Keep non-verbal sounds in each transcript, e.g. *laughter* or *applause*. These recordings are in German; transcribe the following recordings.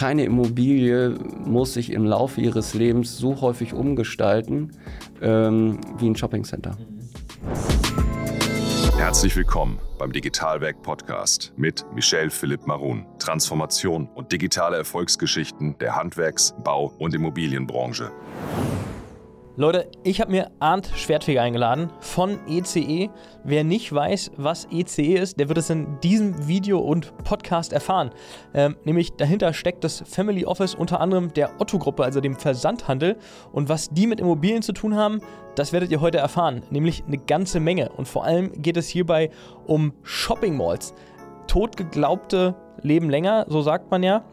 keine Immobilie muss sich im Laufe ihres Lebens so häufig umgestalten ähm, wie ein Shoppingcenter. Herzlich willkommen beim Digitalwerk Podcast mit Michel Philipp Marun. Transformation und digitale Erfolgsgeschichten der Handwerks-, Bau- und Immobilienbranche. Leute, ich habe mir Arndt Schwertfeger eingeladen von ECE. Wer nicht weiß, was ECE ist, der wird es in diesem Video und Podcast erfahren. Ähm, nämlich dahinter steckt das Family Office unter anderem der Otto-Gruppe, also dem Versandhandel. Und was die mit Immobilien zu tun haben, das werdet ihr heute erfahren. Nämlich eine ganze Menge. Und vor allem geht es hierbei um Shopping Malls. Totgeglaubte leben länger, so sagt man ja.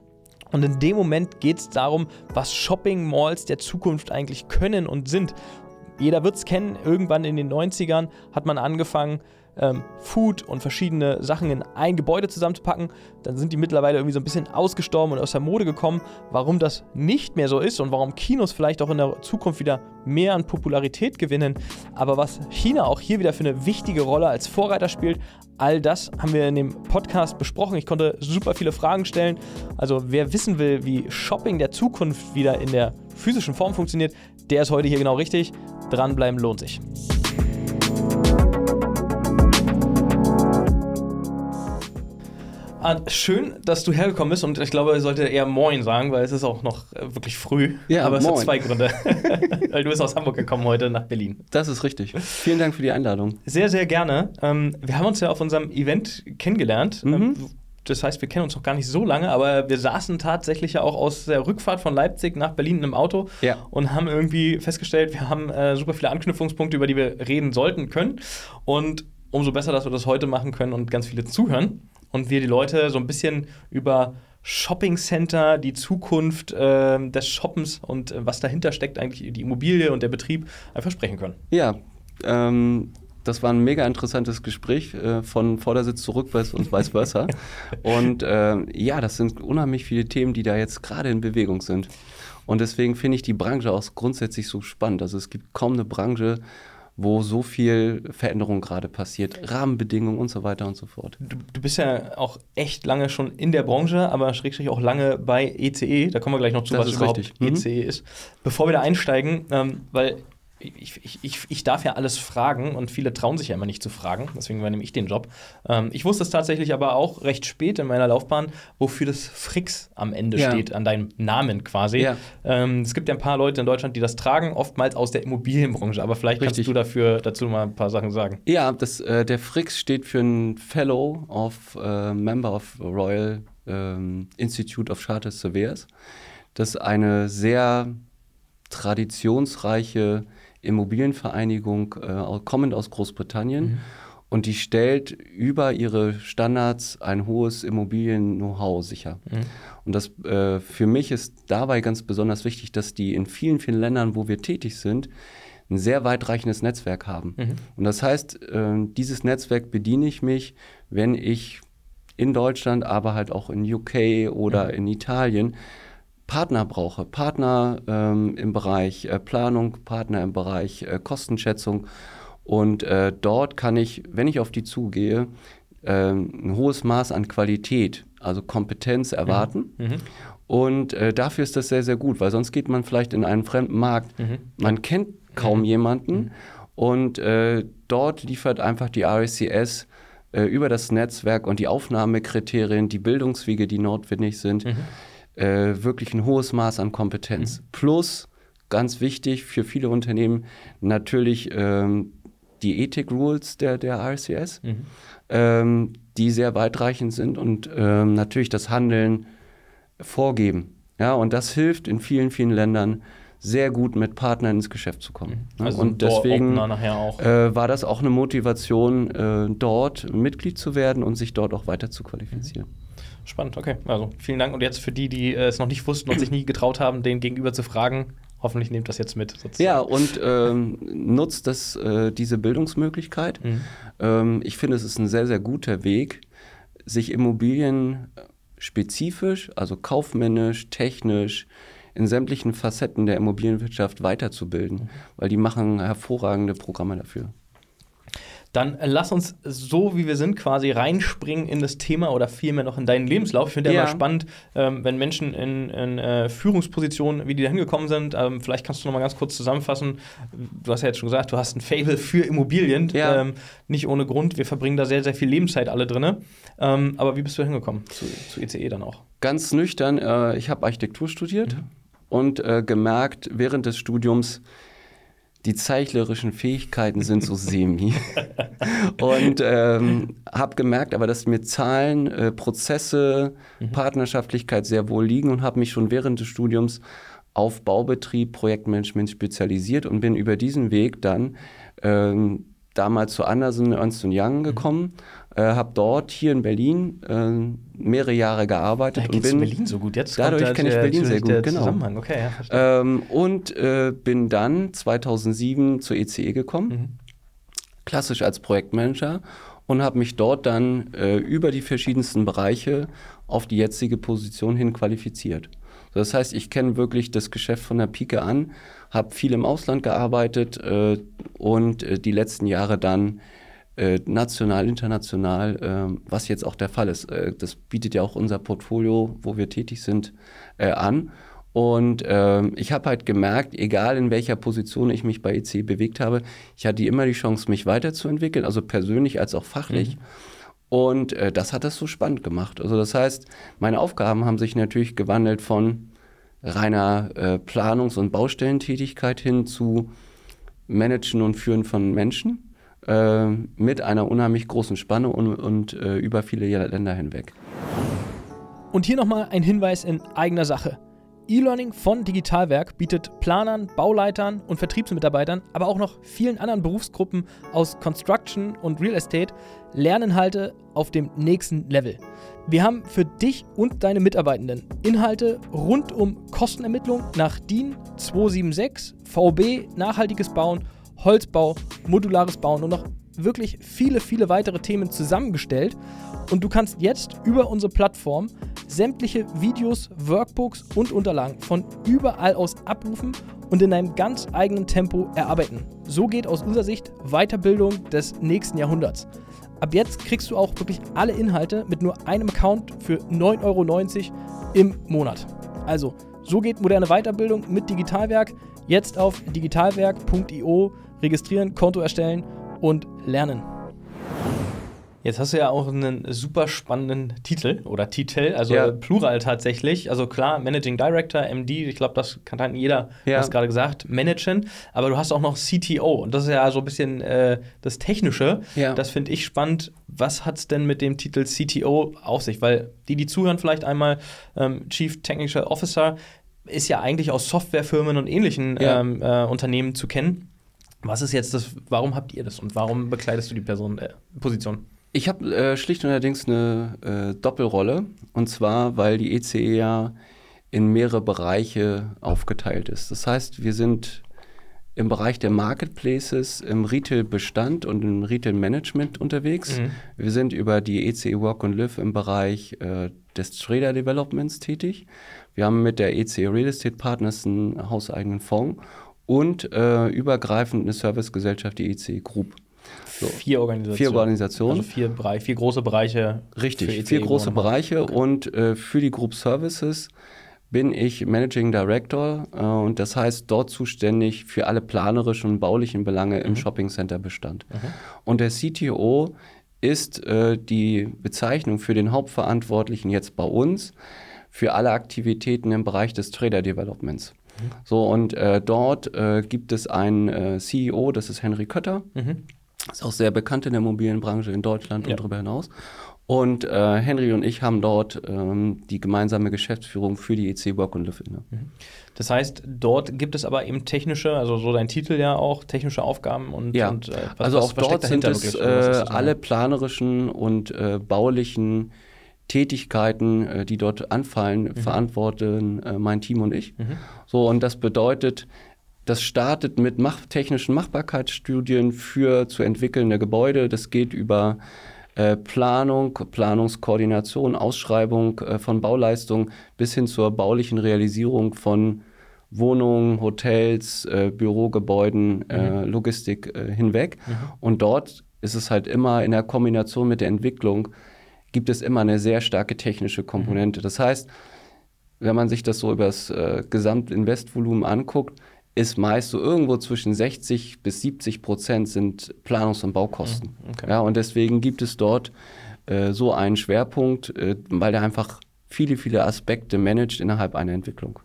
Und in dem Moment geht es darum, was Shopping Malls der Zukunft eigentlich können und sind. Jeder wird es kennen, irgendwann in den 90ern hat man angefangen, ähm, Food und verschiedene Sachen in ein Gebäude zusammenzupacken. Dann sind die mittlerweile irgendwie so ein bisschen ausgestorben und aus der Mode gekommen. Warum das nicht mehr so ist und warum Kinos vielleicht auch in der Zukunft wieder mehr an Popularität gewinnen, aber was China auch hier wieder für eine wichtige Rolle als Vorreiter spielt, all das haben wir in dem Podcast besprochen. Ich konnte super viele Fragen stellen. Also wer wissen will, wie Shopping der Zukunft wieder in der physischen Form funktioniert, der ist heute hier genau richtig. Dranbleiben lohnt sich. Schön, dass du hergekommen bist und ich glaube, ich sollte eher Moin sagen, weil es ist auch noch äh, wirklich früh. Ja, aber es moin. hat zwei Gründe. *laughs* weil du bist aus Hamburg gekommen heute nach Berlin. Das ist richtig. Vielen Dank für die Einladung. Sehr, sehr gerne. Ähm, wir haben uns ja auf unserem Event kennengelernt. Mhm. Ähm, das heißt, wir kennen uns noch gar nicht so lange, aber wir saßen tatsächlich ja auch aus der Rückfahrt von Leipzig nach Berlin in einem Auto Ja. und haben irgendwie festgestellt, wir haben äh, super viele Anknüpfungspunkte, über die wir reden sollten können. Und umso besser, dass wir das heute machen können und ganz viele zuhören und wir die Leute so ein bisschen über Shopping Center, die Zukunft ähm, des Shoppens und äh, was dahinter steckt, eigentlich die Immobilie und der Betrieb, einfach sprechen können. Ja, ähm, das war ein mega interessantes Gespräch äh, von Vordersitz zu Rückwärts und vice versa. *laughs* und ähm, ja, das sind unheimlich viele Themen, die da jetzt gerade in Bewegung sind. Und deswegen finde ich die Branche auch grundsätzlich so spannend. Also es gibt kaum eine Branche, wo so viel Veränderung gerade passiert, Rahmenbedingungen und so weiter und so fort. Du, du bist ja auch echt lange schon in der Branche, aber schrägstrich auch lange bei ECE. Da kommen wir gleich noch zu, Das was überhaupt richtig. Mhm. ECE ist. Bevor wir da einsteigen, ähm, weil ich, ich, ich, ich darf ja alles fragen und viele trauen sich ja immer nicht zu fragen, deswegen übernehme ich den Job. Ähm, ich wusste es tatsächlich aber auch recht spät in meiner Laufbahn, wofür das Frix am Ende Ja. steht, an deinem Namen quasi. Ja. Ähm, es gibt ja ein paar Leute in Deutschland, die das tragen, oftmals aus der Immobilienbranche, aber vielleicht Richtig. kannst du dafür, dazu mal ein paar Sachen sagen. Ja, das, äh, der FRIX steht für ein Fellow of äh, Member of Royal ähm, Institute of Chartered Surveyors. Das ist eine sehr traditionsreiche Immobilienvereinigung, äh, kommend aus Großbritannien. Und die stellt über ihre Standards ein hohes Immobilien-Know-how sicher. Und das äh, für mich ist dabei ganz besonders wichtig, dass die in vielen, vielen Ländern, wo wir tätig sind, ein sehr weitreichendes Netzwerk haben. Und das heißt, äh, dieses Netzwerk bediene ich mich, wenn ich in Deutschland, aber halt auch in UK oder in Italien Partner brauche. Partner ähm, im Bereich äh, Planung, Partner im Bereich äh, Kostenschätzung. Und äh, dort kann ich, wenn ich auf die zugehe, ähm, ein hohes Maß an Qualität, also Kompetenz erwarten. Und äh, dafür ist das sehr, sehr gut, weil sonst geht man vielleicht in einen fremden Markt. Man kennt kaum jemanden und äh, dort liefert einfach die RSCS äh, über das Netzwerk und die Aufnahmekriterien, die Bildungswege, die notwendig sind, äh, wirklich ein hohes Maß an Kompetenz. Plus, ganz wichtig für viele Unternehmen, natürlich ähm, die Ethik-Rules der, der RCS, ähm, die sehr weitreichend sind und ähm, natürlich das Handeln vorgeben. Ja, und das hilft in vielen, vielen Ländern sehr gut mit Partnern ins Geschäft zu kommen. Ja, Also ein und deswegen äh, war das auch eine Motivation, äh, dort Mitglied zu werden und sich dort auch weiter zu qualifizieren. Spannend, okay. Also vielen Dank. Und jetzt für die, die äh, es noch nicht wussten und sich nie getraut haben, den Gegenüber zu fragen, hoffentlich nehmt das jetzt mit. Sozusagen. Ja, und ähm, nutzt das, äh, diese Bildungsmöglichkeit. Mhm. Ähm, ich finde, es ist ein sehr, sehr guter Weg, sich Immobilien äh, spezifisch, also kaufmännisch, technisch, in sämtlichen Facetten der Immobilienwirtschaft weiterzubilden, weil die machen hervorragende Programme dafür. Dann lass uns so, wie wir sind, quasi reinspringen in das Thema oder vielmehr noch in deinen Lebenslauf. Ich finde ja immer spannend, ähm, wenn Menschen in, in äh, Führungspositionen, wie die da hingekommen sind. Ähm, vielleicht kannst du noch mal ganz kurz zusammenfassen. Du hast ja jetzt schon gesagt, du hast ein Fable für Immobilien. Ja. Ähm, nicht ohne Grund. Wir verbringen da sehr, sehr viel Lebenszeit alle drin. Ähm, aber wie bist du da hingekommen? Zu, zu ECE dann auch. Ganz nüchtern, äh, ich habe Architektur studiert Mhm. Und äh, gemerkt während des Studiums, die zeichlerischen Fähigkeiten sind so semi. *laughs* und ähm, habe gemerkt aber, dass mir Zahlen, äh, Prozesse, Mhm. Partnerschaftlichkeit sehr wohl liegen und habe mich schon während des Studiums auf Baubetrieb, Projektmanagement spezialisiert und bin über diesen Weg dann ähm, damals zu Andersen Ernst Young gekommen, äh, habe dort hier in Berlin äh, mehrere Jahre gearbeitet Da und bin Berlin so gut. Jetzt Dadurch kenne ich Berlin sehr gut, genau. Okay, ja, ähm, und äh, bin dann 2007 zur ECE gekommen, Mhm. klassisch als Projektmanager und habe mich dort dann äh, über die verschiedensten Bereiche auf die jetzige Position hin qualifiziert. Das heißt, ich kenne wirklich das Geschäft von der Pike an, habe viel im Ausland gearbeitet äh, und äh, die letzten Jahre dann äh, national, international, äh, was jetzt auch der Fall ist. Äh, das bietet ja auch unser Portfolio, wo wir tätig sind, äh, an. Und ähm, ich habe halt gemerkt, egal in welcher Position ich mich bei EC bewegt habe, ich hatte immer die Chance, mich weiterzuentwickeln, also persönlich als auch fachlich. Und äh, das hat das so spannend gemacht. Also das heißt, meine Aufgaben haben sich natürlich gewandelt von reiner äh, Planungs- und Baustellentätigkeit hin zu Managen und Führen von Menschen äh, mit einer unheimlich großen Spanne und, und äh, über viele Länder hinweg. Und hier nochmal ein Hinweis in eigener Sache. E-Learning von Digitalwerk bietet Planern, Bauleitern und Vertriebsmitarbeitern, aber auch noch vielen anderen Berufsgruppen aus Construction und Real Estate Lerninhalte auf dem nächsten Level. Wir haben für dich und deine Mitarbeitenden Inhalte rund um Kostenermittlung nach DIN 276, VB, nachhaltiges Bauen, Holzbau, modulares Bauen und noch wirklich viele, viele weitere Themen zusammengestellt. Und du kannst jetzt über unsere Plattform sämtliche Videos, Workbooks und Unterlagen von überall aus abrufen und in einem ganz eigenen Tempo erarbeiten. So geht aus unserer Sicht Weiterbildung des nächsten Jahrhunderts. Ab jetzt kriegst du auch wirklich alle Inhalte mit nur einem Account für 9,90 Euro im Monat. Also, so geht moderne Weiterbildung mit Digitalwerk. Jetzt auf digitalwerk.io registrieren, Konto erstellen und lernen. Jetzt hast du ja auch einen super spannenden Titel oder Titel, also Ja. Plural tatsächlich. Also klar, Managing Director, MD, ich glaube, das kann dann jeder, du Ja. hast gerade gesagt, managen. Aber du hast auch noch CTO und das ist ja so ein bisschen äh, das Technische. Ja. Das finde ich spannend. Was hat es denn mit dem Titel CTO auf sich? Weil die, die zuhören, vielleicht einmal ähm, Chief Technical Officer, ist ja eigentlich aus Softwarefirmen und ähnlichen Ja. ähm, äh, Unternehmen zu kennen. Was ist jetzt das, warum habt ihr das und warum bekleidest du die Person, äh, Position? Ich habe äh, schlicht und allerdings eine äh, Doppelrolle. Und zwar, weil die ECE ja in mehrere Bereiche aufgeteilt ist. Das heißt, wir sind im Bereich der Marketplaces, im Retail-Bestand und im Retail-Management unterwegs. Mhm. Wir sind über die ECE Work and Live im Bereich äh, des Trader Developments tätig. Wir haben mit der ECE Real Estate Partners einen hauseigenen Fonds und äh, übergreifend eine Servicegesellschaft, die ECE Group. So. Vier Organisationen. Vier Organisationen. Also vier, Bereich, vier große Bereiche. Richtig, ECE, vier große. Bereiche und äh, für die Group Services bin ich Managing Director äh, und das heißt dort zuständig für alle planerischen und baulichen Belange Mhm. im Shopping Center Bestand. Und der CTO ist äh, die Bezeichnung für den Hauptverantwortlichen jetzt bei uns für alle Aktivitäten im Bereich des Trader Developments. Mhm. So, und äh, dort äh, gibt es einen äh, CEO, das ist Henry Kötter. Mhm. Ist auch sehr bekannt in der Immobilienbranche in Deutschland Ja. und darüber hinaus. Und äh, Henry und ich haben dort ähm, die gemeinsame Geschäftsführung für die EC Work und Live inne. Das heißt, dort gibt es aber eben technische, also so dein Titel ja auch, technische Aufgaben und, Ja, und äh, was, also was, auch was dort sind es äh, das alle genau? planerischen und baulichen Tätigkeiten, äh, die dort anfallen, verantworten äh, mein Team und ich. So, und das bedeutet, das startet mit mach technischen Machbarkeitsstudien für zu entwickelnde Gebäude. Das geht über äh, Planung, Planungskoordination, Ausschreibung von Bauleistungen bis hin zur baulichen Realisierung von Wohnungen, Hotels, Bürogebäuden, äh, Logistik hinweg. Und dort ist es halt immer in der Kombination mit der Entwicklung, gibt es immer eine sehr starke technische Komponente. Das heißt, wenn man sich das so über das äh, Gesamtinvestvolumen anguckt, ist meist so irgendwo zwischen 60 bis 70 Prozent sind Planungs- und Baukosten. Mhm, okay. Ja, und deswegen gibt es dort äh, so einen Schwerpunkt, äh, weil der einfach viele, viele Aspekte managt innerhalb einer Entwicklung.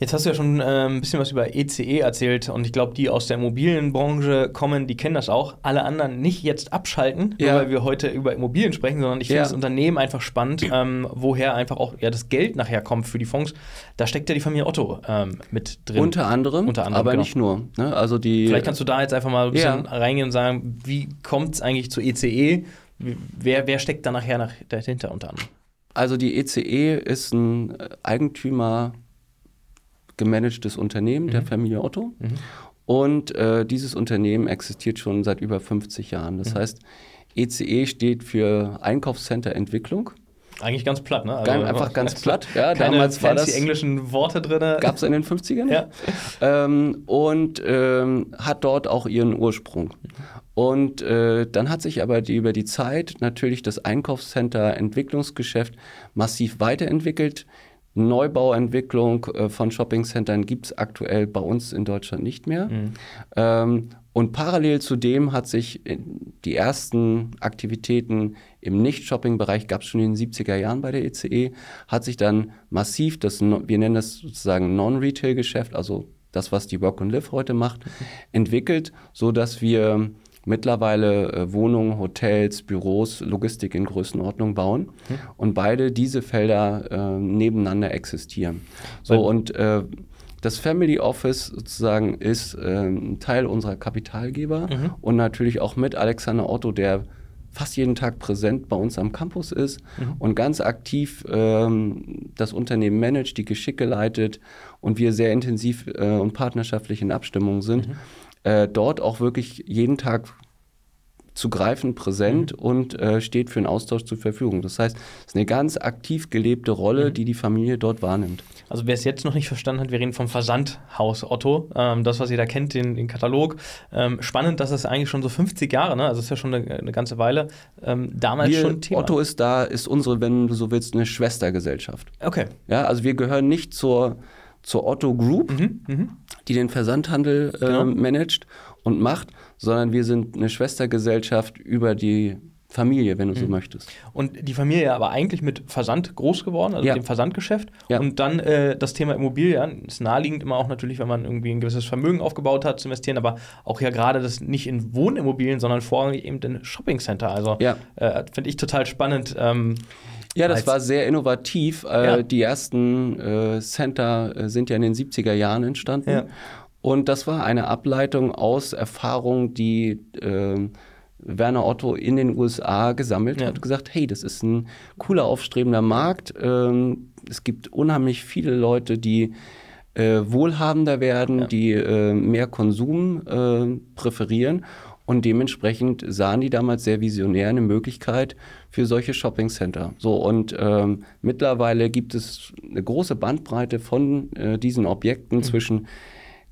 Jetzt hast du ja schon äh, ein bisschen was über ECE erzählt und ich glaube, die aus der Immobilienbranche kommen, die kennen das auch. Alle anderen nicht jetzt abschalten, Ja. weil wir heute über Immobilien sprechen, sondern ich finde Ja. das Unternehmen einfach spannend, ähm, woher einfach auch ja, das Geld nachher kommt für die Fonds. Da steckt ja die Familie Otto ähm, mit drin. Unter anderem, Unter anderem, aber genau. nicht nur. Ne? Also die, Vielleicht kannst du da jetzt einfach mal ein bisschen Ja. reingehen und sagen, wie kommt es eigentlich zu ECE? Wie- Wer, wer steckt da nachher nach, dahinter unter anderem? Also die ECE ist ein äh, Eigentümer gemanagtes Unternehmen der Familie Otto. Und äh, dieses Unternehmen existiert schon seit über 50 Jahren. Das heißt, ECE steht für Einkaufscenter Entwicklung. Eigentlich ganz platt, ne? Also, einfach ganz *laughs* platt. Ja, keine damals war das- englischen Worte drin. Gab es in den 50ern? Ja. Ähm, und ähm, hat dort auch ihren Ursprung. Und äh, dann hat sich aber die, über die Zeit natürlich das Einkaufscenter Entwicklungsgeschäft massiv weiterentwickelt. Neubauentwicklung äh, von Shoppingcentern gibt es aktuell bei uns in Deutschland nicht mehr. Ähm, und parallel zu dem hat sich die ersten Aktivitäten im Nicht-Shopping-Bereich, gab es schon in den 70er Jahren bei der ECE, hat sich dann massiv das, wir nennen das sozusagen Non-Retail-Geschäft, also das, was die Work and Live heute macht, entwickelt, so dass wir mittlerweile äh, Wohnungen, Hotels, Büros, Logistik in Größenordnung bauen und beide diese Felder äh, nebeneinander existieren. So Weil- und äh, das Family Office sozusagen ist ähm, ein Teil unserer Kapitalgeber und natürlich auch mit Alexander Otto, der fast jeden Tag präsent bei uns am Campus ist und ganz aktiv ähm, das Unternehmen managt, die Geschicke leitet und wir sehr intensiv äh, und partnerschaftlich in Abstimmung sind, äh, dort auch wirklich jeden Tag zu greifen, präsent und äh, steht für einen Austausch zur Verfügung. Das heißt, es ist eine ganz aktiv gelebte Rolle, die die Familie dort wahrnimmt. Also wer es jetzt noch nicht verstanden hat, wir reden vom Versandhaus Otto. Ähm, das, was ihr da kennt, den, den Katalog. Ähm, spannend, dass es eigentlich schon so 50 Jahre, ne? also es ist ja schon eine, eine ganze Weile, ähm, damals Wir, schon Thema. Otto ist da, ist unsere, wenn du so willst, eine Schwestergesellschaft. Okay. Ja, also wir gehören nicht zur, zur Otto Group, die den Versandhandel äh, Genau. managt und macht, sondern wir sind eine Schwestergesellschaft über die Familie, wenn du so möchtest. Und die Familie aber eigentlich mit Versand groß geworden, also Ja. dem Versandgeschäft. Ja. Und dann äh, das Thema Immobilien ist naheliegend immer auch natürlich, wenn man irgendwie ein gewisses Vermögen aufgebaut hat, zu investieren, aber auch ja gerade das nicht in Wohnimmobilien, sondern vorrangig eben in Shoppingcenter. Also Ja. äh, finde ich total spannend. Ähm, Ja, das war sehr innovativ. Äh, Ja. Die ersten äh, Center äh, sind ja in den 70er Jahren entstanden. Ja. Und das war eine Ableitung aus Erfahrungen, die ähm, Werner Otto in den USA gesammelt Ja. hat. gesagt, hey, das ist ein cooler, aufstrebender Markt. Ähm, es gibt unheimlich viele Leute, die äh, wohlhabender werden, Ja. die äh, mehr Konsum äh, präferieren. Und dementsprechend sahen die damals sehr visionär eine Möglichkeit für solche Shoppingcenter. So, und ähm, mittlerweile gibt es eine große Bandbreite von äh, diesen Objekten zwischen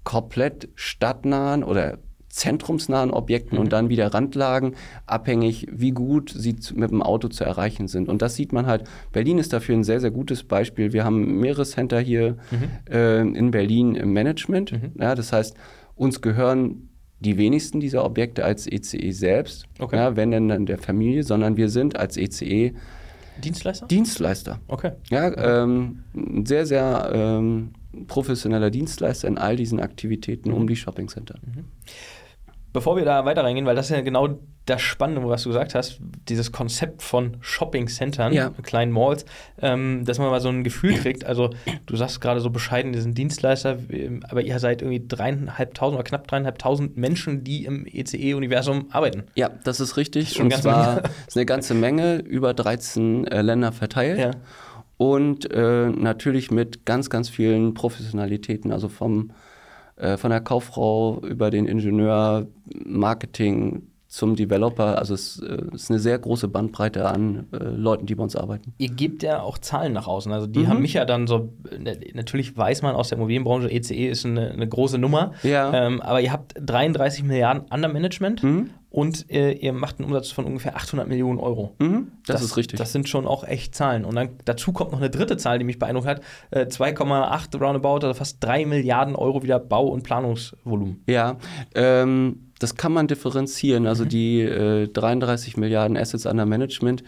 komplett stadtnahen oder zentrumsnahen Objekten und dann wieder Randlagen, abhängig, wie gut sie mit dem Auto zu erreichen sind. Und das sieht man halt. Berlin ist dafür ein sehr, sehr gutes Beispiel. Wir haben mehrere Center hier äh, in Berlin im Management. Ja, das heißt, uns gehören die wenigsten dieser Objekte als ECE selbst, Okay. ja, wenn denn dann der Familie, sondern wir sind als ECE Dienstleister? Dienstleister. Okay. Ja, ähm, ein sehr, sehr ähm, professioneller Dienstleister in all diesen Aktivitäten um die Shoppingcenter. Bevor wir da weiter reingehen, weil das ist ja genau das Spannende, was du gesagt hast, dieses Konzept von Shopping-Centern, Ja. kleinen Malls, ähm, dass man mal so ein Gefühl kriegt. Also, du sagst gerade so bescheiden, die sind Dienstleister, ähm, aber ihr seid irgendwie dreieinhalbtausend oder knapp dreieinhalbtausend Menschen, die im ECE-Universum arbeiten. Ja, das ist richtig. schon und eine ganze zwar ist eine ganze Menge, über 13 äh, Länder verteilt. Ja. Und äh, natürlich mit ganz, ganz vielen Professionalitäten, also vom, von der Kauffrau über den Ingenieur, Marketing zum Developer. Also es äh, ist eine sehr große Bandbreite an äh, Leuten, die bei uns arbeiten. Ihr gebt ja auch Zahlen nach außen. Also, die Mhm. haben mich ja dann so. Natürlich weiß man aus der Immobilienbranche, ECE ist eine, eine große Nummer. Ja. Ähm, aber ihr habt 33 Milliarden Under Management Mhm. und äh, ihr macht einen Umsatz von ungefähr 800 Millionen Euro. Mhm, das, das, ist richtig. Das sind schon auch echt Zahlen. Und dann dazu kommt noch eine dritte Zahl, die mich beeindruckt hat: äh, 2,8 roundabout, also fast 3 Milliarden Euro wieder Bau- und Planungsvolumen. Ja, ähm, das kann man differenzieren. Also mhm. die äh, 33 Milliarden Assets under Management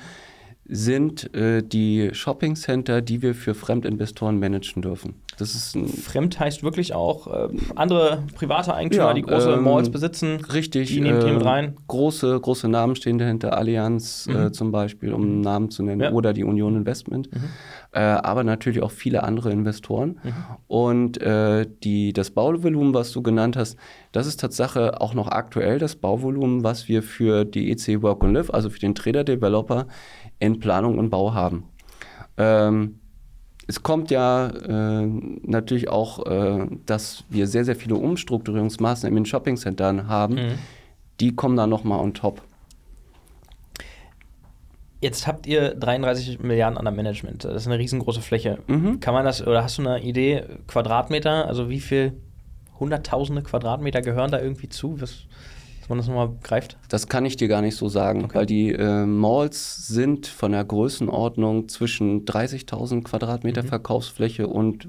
sind äh, die Shopping Center, die wir für Fremdinvestoren managen dürfen. Das ist Fremd heißt wirklich auch äh, andere private Eigentümer, ja, die große ähm, Malls besitzen. Richtig. Die nehmen äh, mit rein. Große, große Namen stehen dahinter, Allianz äh, mhm. zum Beispiel, um einen Namen zu nennen, ja. oder die Union Investment. Mhm. Äh, aber natürlich auch viele andere Investoren. Mhm. Und äh, die, das Bauvolumen, was du genannt hast, das ist Tatsache auch noch aktuell das Bauvolumen, was wir für die EC Work and Live, also für den Trader Developer, in Planung und Bau haben. Ähm, es kommt ja äh, natürlich auch, äh, dass wir sehr, sehr viele Umstrukturierungsmaßnahmen in den Shoppingcentern haben. Mhm. Die kommen dann nochmal on top. Jetzt habt ihr 33 Milliarden an der Management. Das ist eine riesengroße Fläche. Mhm. Kann man das, oder hast du eine Idee, Quadratmeter, also wie viel Hunderttausende Quadratmeter gehören da irgendwie zu? Was, dass man das nochmal greift? Das kann ich dir gar nicht so sagen, okay. weil die äh, Malls sind von der Größenordnung zwischen 30.000 Quadratmeter mhm. Verkaufsfläche und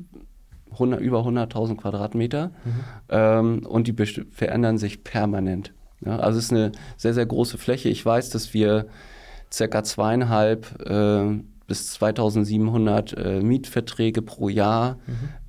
100, über 100.000 Quadratmeter mhm. ähm, und die verändern sich permanent. Ja, also es ist eine sehr, sehr große Fläche. Ich weiß, dass wir circa zweieinhalb äh, bis 2700 äh, Mietverträge pro Jahr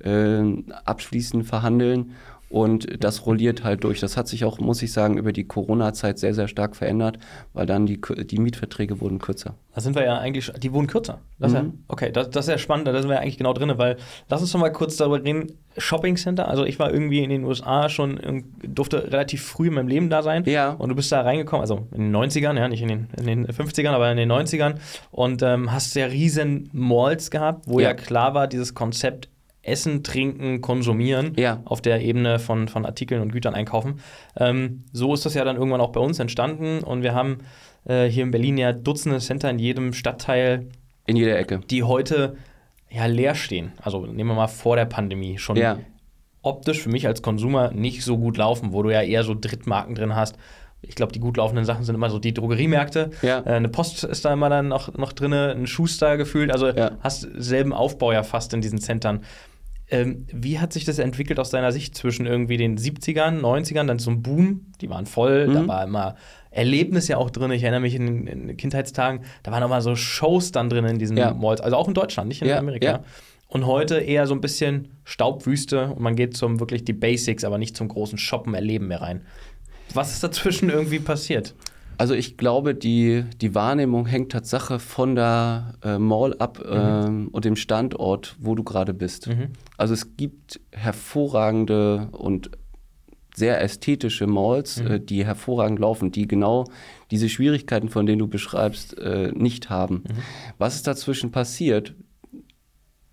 mhm. äh, abschließend verhandeln und das rolliert halt durch. Das hat sich auch, muss ich sagen, über die Corona-Zeit sehr, sehr stark verändert, weil dann die, die Mietverträge wurden kürzer. Da sind wir ja eigentlich, die wurden kürzer. Das mhm. ja, okay, das, das ist ja spannend, da sind wir ja eigentlich genau drin, weil lass uns doch mal kurz darüber reden. Shopping Center, also ich war irgendwie in den USA schon, durfte relativ früh in meinem Leben da sein. Ja. Und du bist da reingekommen, also in den 90ern, ja, nicht in den, in den 50ern, aber in den 90ern. Und ähm, hast ja riesen Malls gehabt, wo ja. ja klar war, dieses Konzept Essen, Trinken, Konsumieren ja. auf der Ebene von, von Artikeln und Gütern einkaufen. Ähm, so ist das ja dann irgendwann auch bei uns entstanden und wir haben äh, hier in Berlin ja Dutzende Center in jedem Stadtteil. In jeder Ecke. Die heute ja leer stehen. Also nehmen wir mal vor der Pandemie schon ja. optisch für mich als Konsumer nicht so gut laufen, wo du ja eher so Drittmarken drin hast. Ich glaube, die gut laufenden Sachen sind immer so die Drogeriemärkte. Ja. Äh, eine Post ist da immer dann noch, noch drin, ein Schuster gefühlt. Also ja. hast selben Aufbau ja fast in diesen Centern. Ähm, wie hat sich das entwickelt aus deiner Sicht zwischen irgendwie den 70ern, 90ern, dann ein Boom, die waren voll, mhm. da war immer Erlebnis ja auch drin. Ich erinnere mich in, in Kindheitstagen, da waren auch mal so Shows dann drin in diesen ja. Malls, also auch in Deutschland, nicht in ja, Amerika. Ja. Und heute eher so ein bisschen Staubwüste und man geht zum wirklich die Basics, aber nicht zum großen Shoppen, Erleben mehr rein. Was ist dazwischen irgendwie passiert? Also ich glaube, die, die Wahrnehmung hängt Tatsache von der äh, Mall ab mhm. ähm, und dem Standort, wo du gerade bist. Mhm. Also es gibt hervorragende und sehr ästhetische Malls, mhm. äh, die hervorragend laufen, die genau diese Schwierigkeiten, von denen du beschreibst, äh, nicht haben. Mhm. Was ist dazwischen passiert?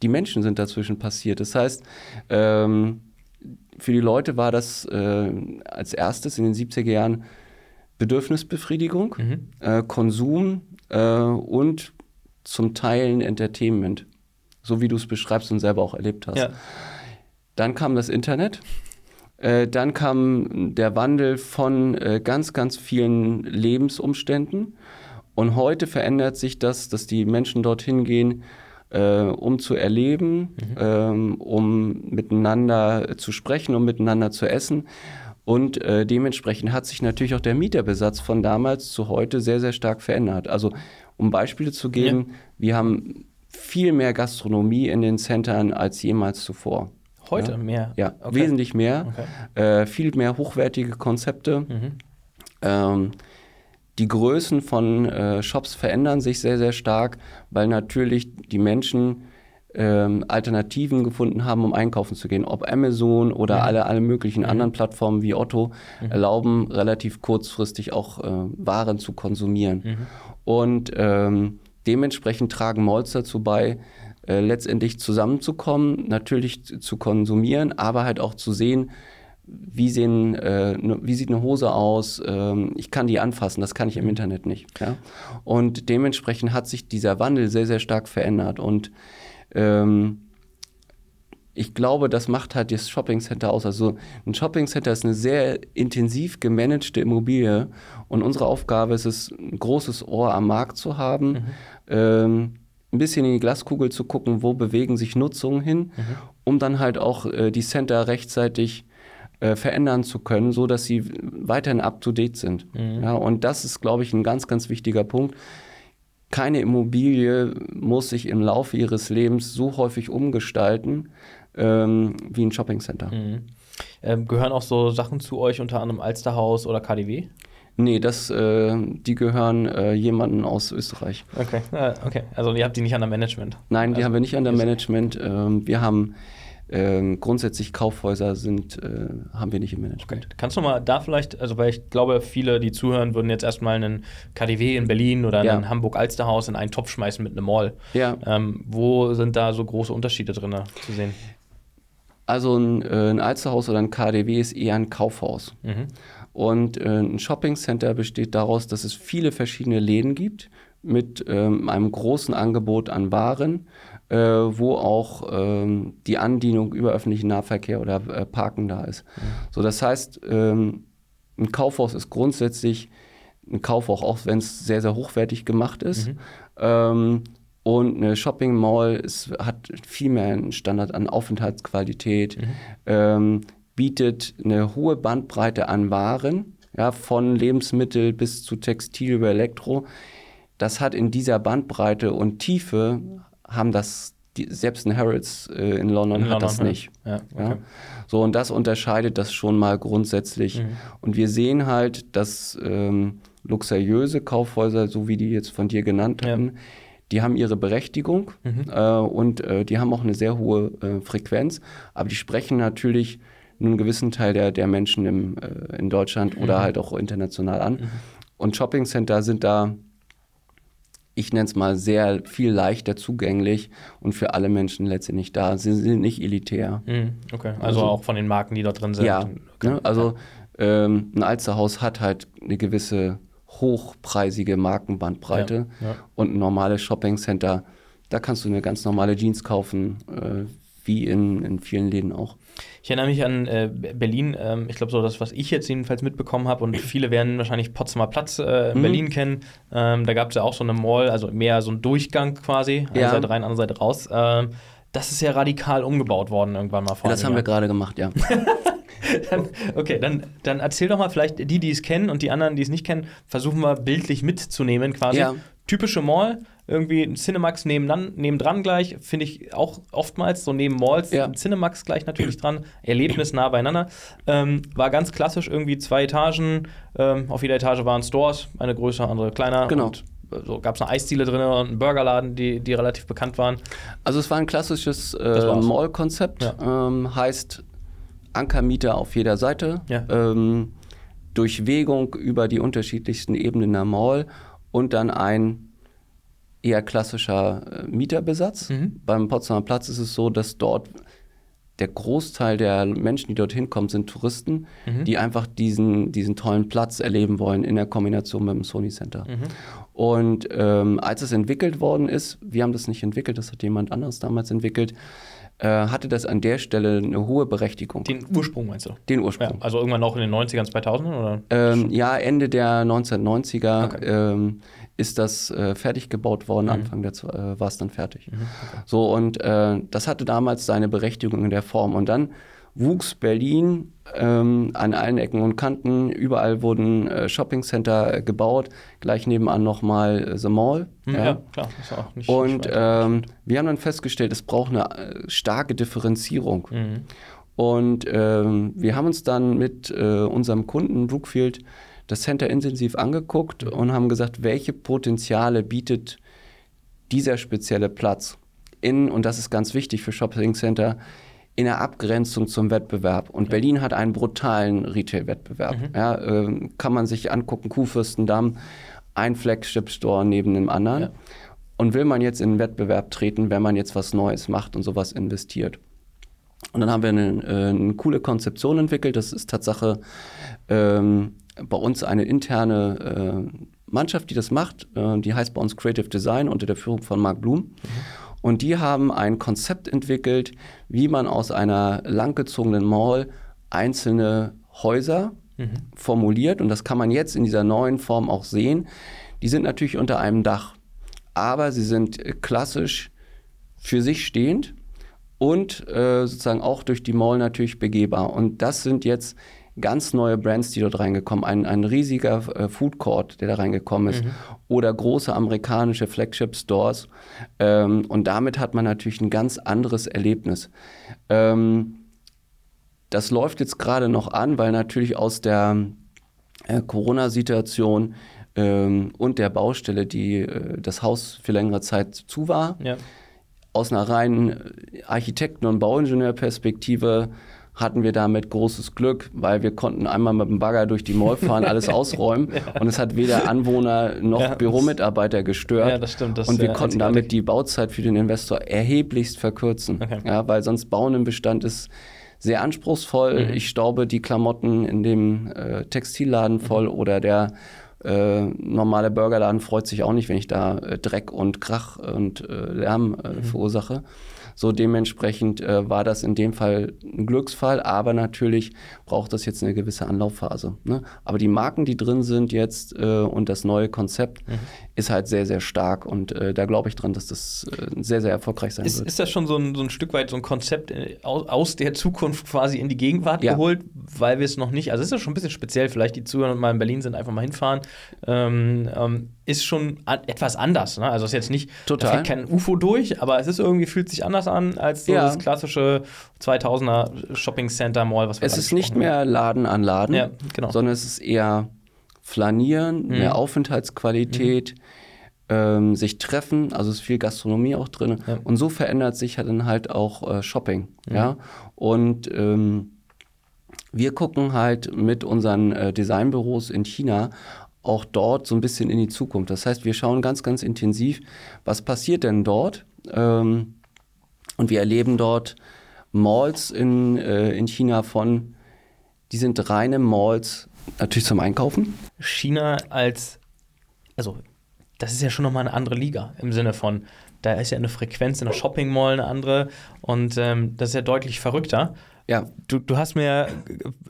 Die Menschen sind dazwischen passiert. Das heißt, ähm, für die Leute war das äh, als erstes in den 70er Jahren Bedürfnisbefriedigung, mhm. äh, Konsum äh, und zum Teil ein Entertainment, so wie du es beschreibst und selber auch erlebt hast. Ja. Dann kam das Internet. Äh, dann kam der Wandel von äh, ganz, ganz vielen Lebensumständen. Und heute verändert sich das, dass die Menschen dorthin gehen, äh, um zu erleben, mhm. ähm, um miteinander zu sprechen, um miteinander zu essen. Und äh, dementsprechend hat sich natürlich auch der Mieterbesatz von damals zu heute sehr, sehr stark verändert. Also um Beispiele zu geben, ja. wir haben viel mehr Gastronomie in den Centern als jemals zuvor. Heute ja? mehr? Ja, okay. wesentlich mehr. Okay. Äh, viel mehr hochwertige Konzepte. Mhm. Ähm, die Größen von äh, Shops verändern sich sehr, sehr stark, weil natürlich die Menschen ähm, Alternativen gefunden haben, um einkaufen zu gehen. Ob Amazon oder mhm. alle, alle möglichen mhm. anderen Plattformen wie Otto mhm. erlauben relativ kurzfristig auch äh, Waren zu konsumieren. Mhm. Und ähm, dementsprechend tragen Malls dazu bei, äh, letztendlich zusammenzukommen, natürlich zu konsumieren, aber halt auch zu sehen, wie, sehen, äh, ne, wie sieht eine Hose aus, ähm, ich kann die anfassen, das kann ich im mhm. Internet nicht. Ja? Und dementsprechend hat sich dieser Wandel sehr, sehr stark verändert. Und ähm, ich glaube, das macht halt das Shopping Center aus. Also ein Shopping Center ist eine sehr intensiv gemanagte Immobilie und unsere Aufgabe ist es, ein großes Ohr am Markt zu haben, mhm. ähm, ein bisschen in die Glaskugel zu gucken, wo bewegen sich Nutzungen hin, mhm. um dann halt auch äh, die Center rechtzeitig äh, verändern zu können, so dass sie weiterhin up to date sind. Mhm. Ja, und das ist, glaube ich, ein ganz, ganz wichtiger Punkt. Keine Immobilie muss sich im Laufe ihres Lebens so häufig umgestalten ähm, wie ein Shoppingcenter. Mhm. Ähm, gehören auch so Sachen zu euch, unter anderem Alsterhaus oder KDW? Nee, das, äh, die gehören äh, jemanden aus Österreich. Okay, äh, okay. Also ihr habt die nicht an der Management? Nein, die also, haben wir nicht an der Management. Ähm, wir haben ähm, grundsätzlich Kaufhäuser sind, äh, haben wir nicht im Management. Okay. Kannst du mal da vielleicht, also weil ich glaube, viele, die zuhören, würden jetzt erstmal einen KDW in Berlin oder ja. ein Hamburg-Alsterhaus in einen Topf schmeißen mit einem Mall. Ja. Ähm, wo sind da so große Unterschiede drin zu sehen? Also ein, äh, ein Alsterhaus oder ein KDW ist eher ein Kaufhaus. Mhm. Und äh, ein Shoppingcenter besteht daraus, dass es viele verschiedene Läden gibt mit ähm, einem großen Angebot an Waren, äh, wo auch ähm, die Andienung über öffentlichen Nahverkehr oder äh, Parken da ist. Mhm. So, das heißt, ähm, ein Kaufhaus ist grundsätzlich ein Kaufhaus, auch wenn es sehr, sehr hochwertig gemacht ist. Mhm. Ähm, und eine Shopping Mall ist, hat viel mehr einen Standard an Aufenthaltsqualität, mhm. ähm, bietet eine hohe Bandbreite an Waren, ja, von Lebensmittel bis zu Textil über Elektro. Das hat in dieser Bandbreite und Tiefe haben das die, selbst ein Harrods äh, in London in hat London, das nicht. Ja. Okay. Ja? So, und das unterscheidet das schon mal grundsätzlich. Mhm. Und wir sehen halt, dass ähm, luxuriöse Kaufhäuser, so wie die jetzt von dir genannt hatten, die haben ihre Berechtigung mhm. äh, und äh, die haben auch eine sehr hohe äh, Frequenz, aber die sprechen natürlich nur einen gewissen Teil der, der Menschen im, äh, in Deutschland mhm. oder halt auch international an. Mhm. Und Shoppingcenter sind da, ich nenne es mal, sehr viel leichter zugänglich und für alle Menschen letztendlich da. Sie sind nicht elitär. Mhm. Okay, also, also, auch von den Marken, die dort drin sind. Ja, okay. ne? also ähm, ein Alsterhaus hat halt eine gewisse hochpreisige Markenbandbreite ja, ja. und ein normales Shoppingcenter, da kannst du eine ganz normale Jeans kaufen, äh, wie in, in vielen Läden auch. Ich erinnere mich an äh, Berlin, ähm, ich glaube so das, was ich jetzt jedenfalls mitbekommen habe und viele werden wahrscheinlich Potsdamer Platz äh, in mhm. Berlin kennen. Ähm, da gab es ja auch so eine Mall, also mehr so ein Durchgang quasi, eine ja. Seite rein, andere Seite raus. Ähm, das ist ja radikal umgebaut worden irgendwann mal vor. Ja, das haben wir gerade gemacht, ja. *laughs* *laughs* dann, okay, dann, dann erzähl doch mal vielleicht die, die es kennen und die anderen, die es nicht kennen, versuchen wir bildlich mitzunehmen quasi. Ja. Typische Mall, irgendwie ein Cinemax nebenan, nebendran gleich, finde ich auch oftmals so neben Malls, ja. Cinemax gleich natürlich dran, Erlebnis nah beieinander. Ähm, war ganz klassisch irgendwie zwei Etagen, ähm, auf jeder Etage waren Stores, eine größer, andere kleiner. Genau. Und so gab es eine Eisdiele drin und einen Burgerladen, die, die relativ bekannt waren. Also es war ein klassisches äh, Mall-Konzept, ja. ähm, heißt Ankermieter auf jeder Seite, ja. ähm, Durchwegung über die unterschiedlichsten Ebenen der Mall und dann ein eher klassischer äh, Mieterbesatz. Mhm. Beim Potsdamer Platz ist es so, dass dort der Großteil der Menschen, die dorthin kommen, sind Touristen, mhm. die einfach diesen, diesen tollen Platz erleben wollen in der Kombination mit dem Sony Center. Mhm. Und ähm, als es entwickelt worden ist, wir haben das nicht entwickelt, das hat jemand anderes damals entwickelt, hatte das an der Stelle eine hohe Berechtigung. Den Ursprung meinst du? Den Ursprung. Ja, also irgendwann noch in den 90ern, 2000 oder? Ähm, ja, Ende der 1990er okay. ähm, ist das äh, fertig gebaut worden. Mhm. Anfang der äh, war es dann fertig. Mhm, okay. So, und äh, das hatte damals seine Berechtigung in der Form. Und dann wuchs Berlin ähm, an allen Ecken und Kanten. Überall wurden äh, Shoppingcenter gebaut. Gleich nebenan nochmal äh, The Mall. Mhm, ja. ja. klar. Ist auch nicht und ähm, wir haben dann festgestellt, es braucht eine äh, starke Differenzierung. Mhm. Und ähm, wir haben uns dann mit äh, unserem Kunden Brookfield das Center intensiv angeguckt mhm. und haben gesagt, welche Potenziale bietet dieser spezielle Platz in, und das ist ganz wichtig für Shopping Center, in der Abgrenzung zum Wettbewerb. Und. Berlin hat einen brutalen Retail-Wettbewerb. Mhm. Ja, äh, kann man sich angucken, Kuhfürstendamm, ein Flagship-Store neben dem anderen. Ja. Und will man jetzt in den Wettbewerb treten, wenn man jetzt was Neues macht und sowas investiert. Und dann haben wir eine, äh, eine coole Konzeption entwickelt. Das ist Tatsache ähm, bei uns eine interne äh, Mannschaft, die das macht. Äh, die heißt bei uns Creative Design unter der Führung von Marc Blum. Mhm. Und die haben ein Konzept entwickelt, wie man aus einer langgezogenen Mall einzelne Häuser mhm. formuliert. Und das kann man jetzt in dieser neuen Form auch sehen. Die sind natürlich unter einem Dach, aber sie sind klassisch für sich stehend und äh, sozusagen auch durch die Mall natürlich begehbar. Und das sind jetzt ganz neue Brands, die dort reingekommen. Ein, ein riesiger äh, Food Court, der da reingekommen ist. Mhm. Oder große amerikanische Flagship Stores. Ähm, und damit hat man natürlich ein ganz anderes Erlebnis. Ähm, das läuft jetzt gerade noch an, weil natürlich aus der äh, Corona-Situation ähm, und der Baustelle, die äh, das Haus für längere Zeit zu war, ja. aus einer reinen Architekten- und Bauingenieurperspektive hatten wir damit großes Glück, weil wir konnten einmal mit dem Bagger durch die Mall *laughs* fahren, alles ausräumen ja. und es hat weder Anwohner noch ja, Büromitarbeiter gestört. Ja, das stimmt. Das und wir konnten damit die Bauzeit für den Investor erheblichst verkürzen, okay. ja, weil sonst Bauen im Bestand ist sehr anspruchsvoll. Mhm. Ich staube die Klamotten in dem äh, Textilladen voll mhm. oder der äh, normale Burgerladen freut sich auch nicht, wenn ich da äh, Dreck und Krach und äh, Lärm äh, mhm. verursache. So dementsprechend äh, war das in dem Fall ein Glücksfall, aber natürlich braucht das jetzt eine gewisse Anlaufphase. Ne? Aber die Marken, die drin sind jetzt äh, und das neue Konzept mhm. Ist halt sehr, sehr stark und äh, da glaube ich dran, dass das äh, sehr, sehr erfolgreich sein ist, wird. Ist das schon so ein, so ein Stück weit so ein Konzept äh, aus, aus, der Zukunft quasi in die Gegenwart ja. geholt, weil wir es noch nicht, also ist das schon ein bisschen speziell, vielleicht die Zuhörer mal in Berlin sind, einfach mal hinfahren. Ähm, ähm, ist schon etwas anders. Ne? Also es ist jetzt nicht, Total. da fliegt kein UFO durch, aber es ist irgendwie, fühlt sich anders an als so ja. das klassische 2000er Shopping Center Mall, was wir Es ist nicht mehr Laden an Laden, ja, genau. sondern es ist eher Flanieren, mhm. mehr Aufenthaltsqualität, mhm. Ähm, sich treffen, also ist viel Gastronomie auch drin. Ja. Und so verändert sich dann halt auch äh, Shopping. Mhm. Ja? Und ähm, wir gucken halt mit unseren äh, Designbüros in China auch dort so ein bisschen in die Zukunft. Das heißt, wir schauen ganz, ganz intensiv, was passiert denn dort? Ähm, und wir erleben dort Malls in, äh, in China von, die sind reine Malls, natürlich zum Einkaufen. China als, also das ist ja schon nochmal eine andere Liga im Sinne von, da ist ja eine Frequenz in der Shopping Mall eine andere und ähm, das ist ja deutlich verrückter. Ja. Du, du hast mir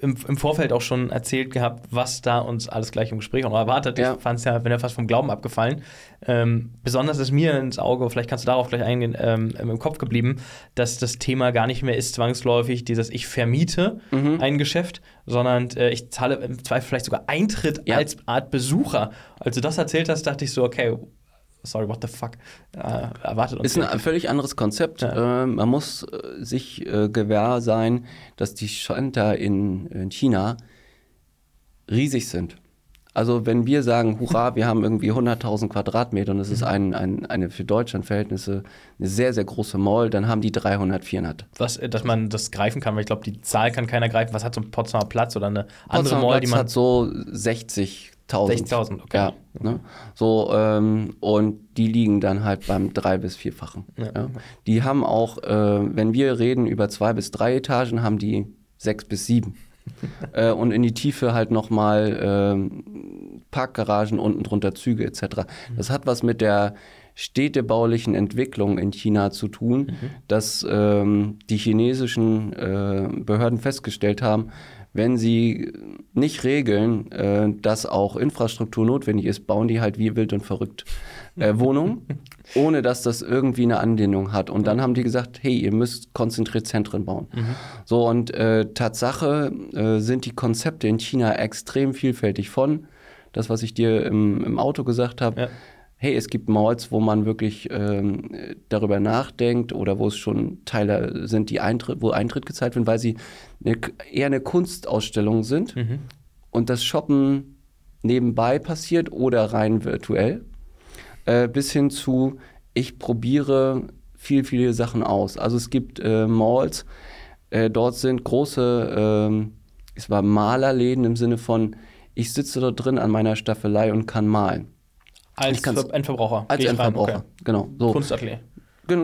im, im, Vorfeld auch schon erzählt gehabt, was da uns alles gleich im Gespräch auch erwartet. Ja. Ich fand es ja, wenn er fast vom Glauben abgefallen. Ähm, besonders ist mir ins Auge, vielleicht kannst du darauf gleich eingehen, ähm, im Kopf geblieben, dass das Thema gar nicht mehr ist zwangsläufig dieses ich vermiete mhm. ein Geschäft, sondern äh, ich zahle im Zweifel vielleicht sogar Eintritt ja. als Art Besucher. Als du das erzählt hast, dachte ich so, okay, sorry, what the fuck, äh, erwartet uns. Ist ein völlig anderes Konzept. Ja. Äh, man muss äh, sich äh, gewahr sein, dass die Center in, in China riesig sind. Also wenn wir sagen, hurra, wir haben irgendwie 100.000 Quadratmeter und es ist mhm. ein, ein, eine für Deutschland-Verhältnisse eine sehr, sehr große Mall, dann haben die 300, 400. Was, dass man das greifen kann, weil ich glaube, die Zahl kann keiner greifen. Was hat so ein Potsdamer Platz oder eine andere Potsdamer Mall, Platz die man... hat so 60, 60.000, okay. Ja, ne? So, ähm, und die liegen dann halt beim drei- bis vierfachen. Ja. ja. Die haben auch, äh, wenn wir reden über zwei bis drei Etagen, haben die sechs bis sieben. *laughs* äh, und in die Tiefe halt nochmal äh, Parkgaragen, unten drunter Züge etc. Mhm. Das hat was mit der städtebaulichen Entwicklung in China zu tun, mhm. dass ähm, die chinesischen äh, Behörden festgestellt haben, wenn sie nicht regeln, äh, dass auch Infrastruktur notwendig ist, bauen die halt wie wild und verrückt äh, *laughs* Wohnungen, ohne dass das irgendwie eine Anlehnung hat. Und dann haben die gesagt, hey, ihr müsst konzentriert Zentren bauen. Mhm. So, und äh, Tatsache äh, sind die Konzepte in China extrem vielfältig von, das, was ich dir im, im Auto gesagt habe, ja hey, es gibt Malls, wo man wirklich ähm, darüber nachdenkt oder wo es schon Teile sind, die Eintritt, wo Eintritt gezahlt wird, weil sie eine, eher eine Kunstausstellung sind mhm. und das Shoppen nebenbei passiert oder rein virtuell, äh, bis hin zu, ich probiere viel, viele Sachen aus. Also es gibt äh, Malls, äh, dort sind große, äh, es war Malerläden im Sinne von, ich sitze dort drin an meiner Staffelei und kann malen. Als Endverbraucher. Als Endverbraucher, okay. genau. So. Kunstatelier.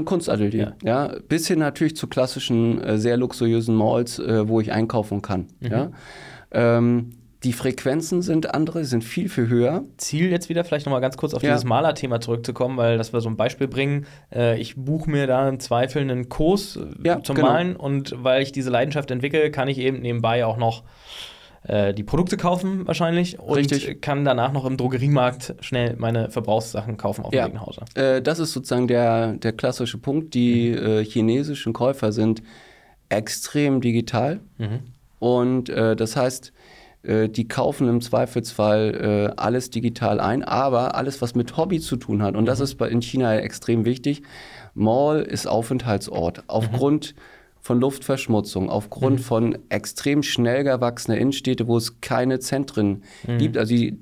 Kunstatelier, ja. ja. Bis hin natürlich zu klassischen, äh, sehr luxuriösen Malls, äh, wo ich einkaufen kann. Mhm. Ja. Ähm, Die Frequenzen sind andere, sind viel, viel höher. Ziel jetzt wieder vielleicht nochmal ganz kurz auf Ja. dieses Malerthema zurückzukommen, weil das wir so ein Beispiel bringen. Äh, ich buche mir da im Zweifel einen Kurs äh, Ja, zum genau. Malen und weil ich diese Leidenschaft entwickle, kann ich eben nebenbei auch noch äh, die Produkte kaufen wahrscheinlich und Richtig. kann danach noch im Drogeriemarkt schnell meine Verbrauchssachen kaufen auf dem Ja. Weg nach Hause. Äh, das ist sozusagen der, der klassische Punkt. Die Mhm. äh, chinesischen Käufer sind extrem digital. Mhm. Und äh, das heißt, äh, die kaufen im Zweifelsfall alles digital ein, aber alles, was mit Hobby zu tun hat, und das ist in China extrem wichtig, Mall ist Aufenthaltsort. Aufgrund von Luftverschmutzung, aufgrund von extrem schnell gewachsener Innenstädte, wo es keine Zentren gibt. Also die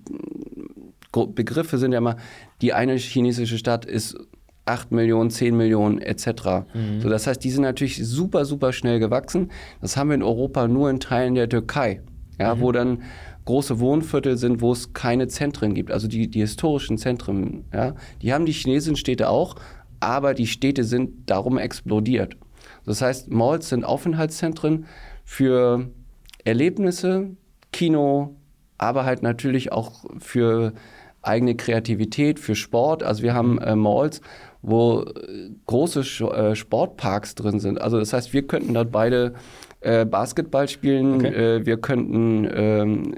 Gro- Begriffe sind ja immer, die eine chinesische Stadt ist 8 Millionen, 10 Millionen etc. So, das heißt, die sind natürlich super, super schnell gewachsen. Das haben wir in Europa nur in Teilen der Türkei, ja, wo dann große Wohnviertel sind, wo es keine Zentren gibt, also die, die historischen Zentren. Ja, die haben die chinesischen Städte auch, aber die Städte sind darum explodiert. Das heißt, Malls sind Aufenthaltszentren für Erlebnisse, Kino, aber halt natürlich auch für eigene Kreativität, für Sport. Also wir haben äh, Malls, wo äh, große Sch äh, Sportparks drin sind. Also das heißt, wir könnten dort beide äh, Basketball spielen, Okay. äh, wir könnten ähm,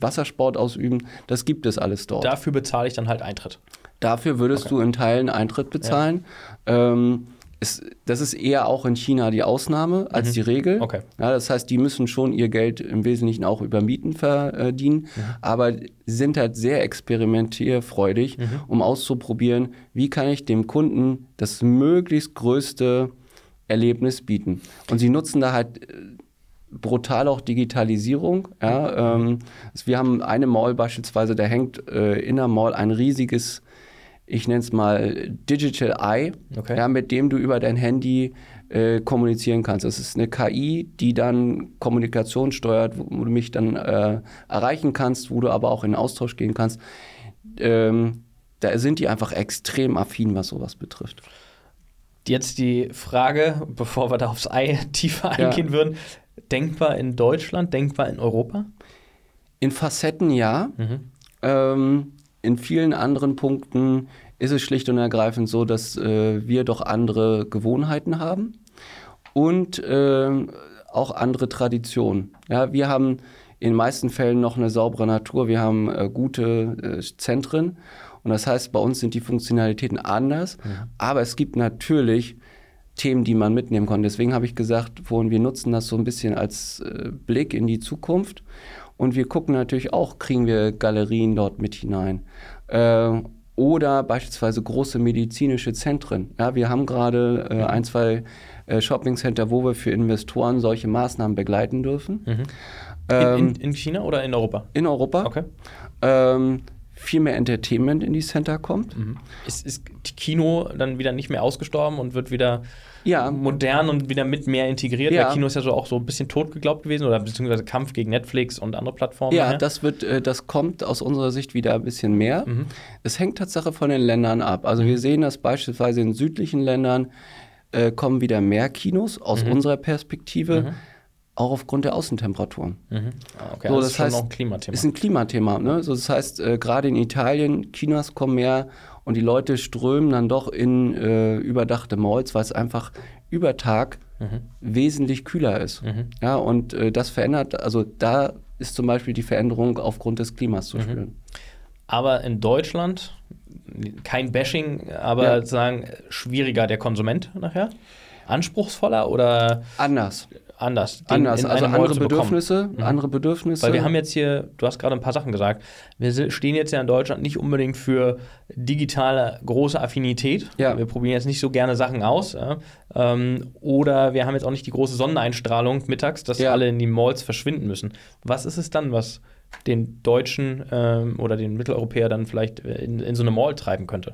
Wassersport ausüben. Das gibt es alles dort. Dafür bezahle ich dann halt Eintritt. Dafür würdest du in Teilen Eintritt bezahlen. Ähm, ist, das ist eher auch in China die Ausnahme als die Regel. Mhm. Okay. Ja, das heißt, die müssen schon ihr Geld im Wesentlichen auch über Mieten verdienen, Mhm. aber sind halt sehr experimentierfreudig, Mhm. um auszuprobieren, wie kann ich dem Kunden das möglichst größte Erlebnis bieten. Und sie nutzen da halt äh, brutal auch Digitalisierung. Ja, ähm, also wir haben eine Mall beispielsweise, da hängt äh, in der Mall ein riesiges, ich nenne es mal Digital Eye, Okay. ja, mit dem du über dein Handy äh, kommunizieren kannst. Das ist eine KI, die dann Kommunikation steuert, wo, wo du mich dann äh, erreichen kannst, wo du aber auch in Austausch gehen kannst. Ähm, da sind die einfach extrem affin, was sowas betrifft. Jetzt die Frage, bevor wir da aufs Ei *laughs* tiefer Ja. eingehen würden. Denkbar in Deutschland, denkbar in Europa? In Facetten ja. Ähm, in vielen anderen Punkten ist es schlicht und ergreifend so, dass äh, wir doch andere Gewohnheiten haben und ähm, auch andere Traditionen. Ja, wir haben in den meisten Fällen noch eine saubere Natur, wir haben äh, gute äh, Zentren und das heißt, bei uns sind die Funktionalitäten anders, aber es gibt natürlich Themen, die man mitnehmen kann. Deswegen habe ich gesagt, vorhin, wir nutzen das so ein bisschen als äh, Blick in die Zukunft. Und wir gucken natürlich auch, kriegen wir Galerien dort mit hinein. Äh, oder beispielsweise große medizinische Zentren. Ja, wir haben gerade äh, ein, zwei äh, Shoppingcenter, wo wir für Investoren solche Maßnahmen begleiten dürfen. In, Ähm, in, in China oder in Europa? in Europa. Okay. Ähm, viel mehr Entertainment in die Center kommt. Ist, ist die Kino dann wieder nicht mehr ausgestorben und wird wieder Ja, modern und wieder mit mehr integriert? Ja. Weil Kino ist ja so auch so ein bisschen tot geglaubt gewesen oder beziehungsweise Kampf gegen Netflix und andere Plattformen. Ja, ne? das wird, äh, das kommt aus unserer Sicht wieder ein bisschen mehr. Mhm. Es hängt Tatsache von den Ländern ab. Also wir sehen, dass beispielsweise in südlichen Ländern äh, kommen wieder mehr Kinos aus Mhm. unserer Perspektive, auch aufgrund der Außentemperaturen. Mhm. Ah, okay, So, also das ist schon heißt, noch ein Klimathema. Ist ein Klimathema. Ne? So, das heißt, äh, gerade in Italien, Chinas kommen mehr und die Leute strömen dann doch in äh, überdachte Malls, weil es einfach über Tag Mhm. wesentlich kühler ist. Ja, und äh, das verändert, also da ist zum Beispiel die Veränderung aufgrund des Klimas Mhm. zu spüren. Aber in Deutschland, kein Bashing, aber Ja. sozusagen schwieriger der Konsument nachher? Anspruchsvoller oder Anders. Anders? den Anders. Also andere? Bedürfnisse, andere Bedürfnisse. Weil wir haben jetzt hier, du hast gerade ein paar Sachen gesagt, wir stehen jetzt ja in Deutschland nicht unbedingt für digitale große Affinität. Ja. Wir probieren jetzt nicht so gerne Sachen aus. Ja. Ähm, oder wir haben jetzt auch nicht die große Sonneneinstrahlung mittags, dass Ja. alle in die Malls verschwinden müssen. Was ist es dann, was den Deutschen ähm, oder den Mitteleuropäer dann vielleicht in, in so eine Mall treiben könnte?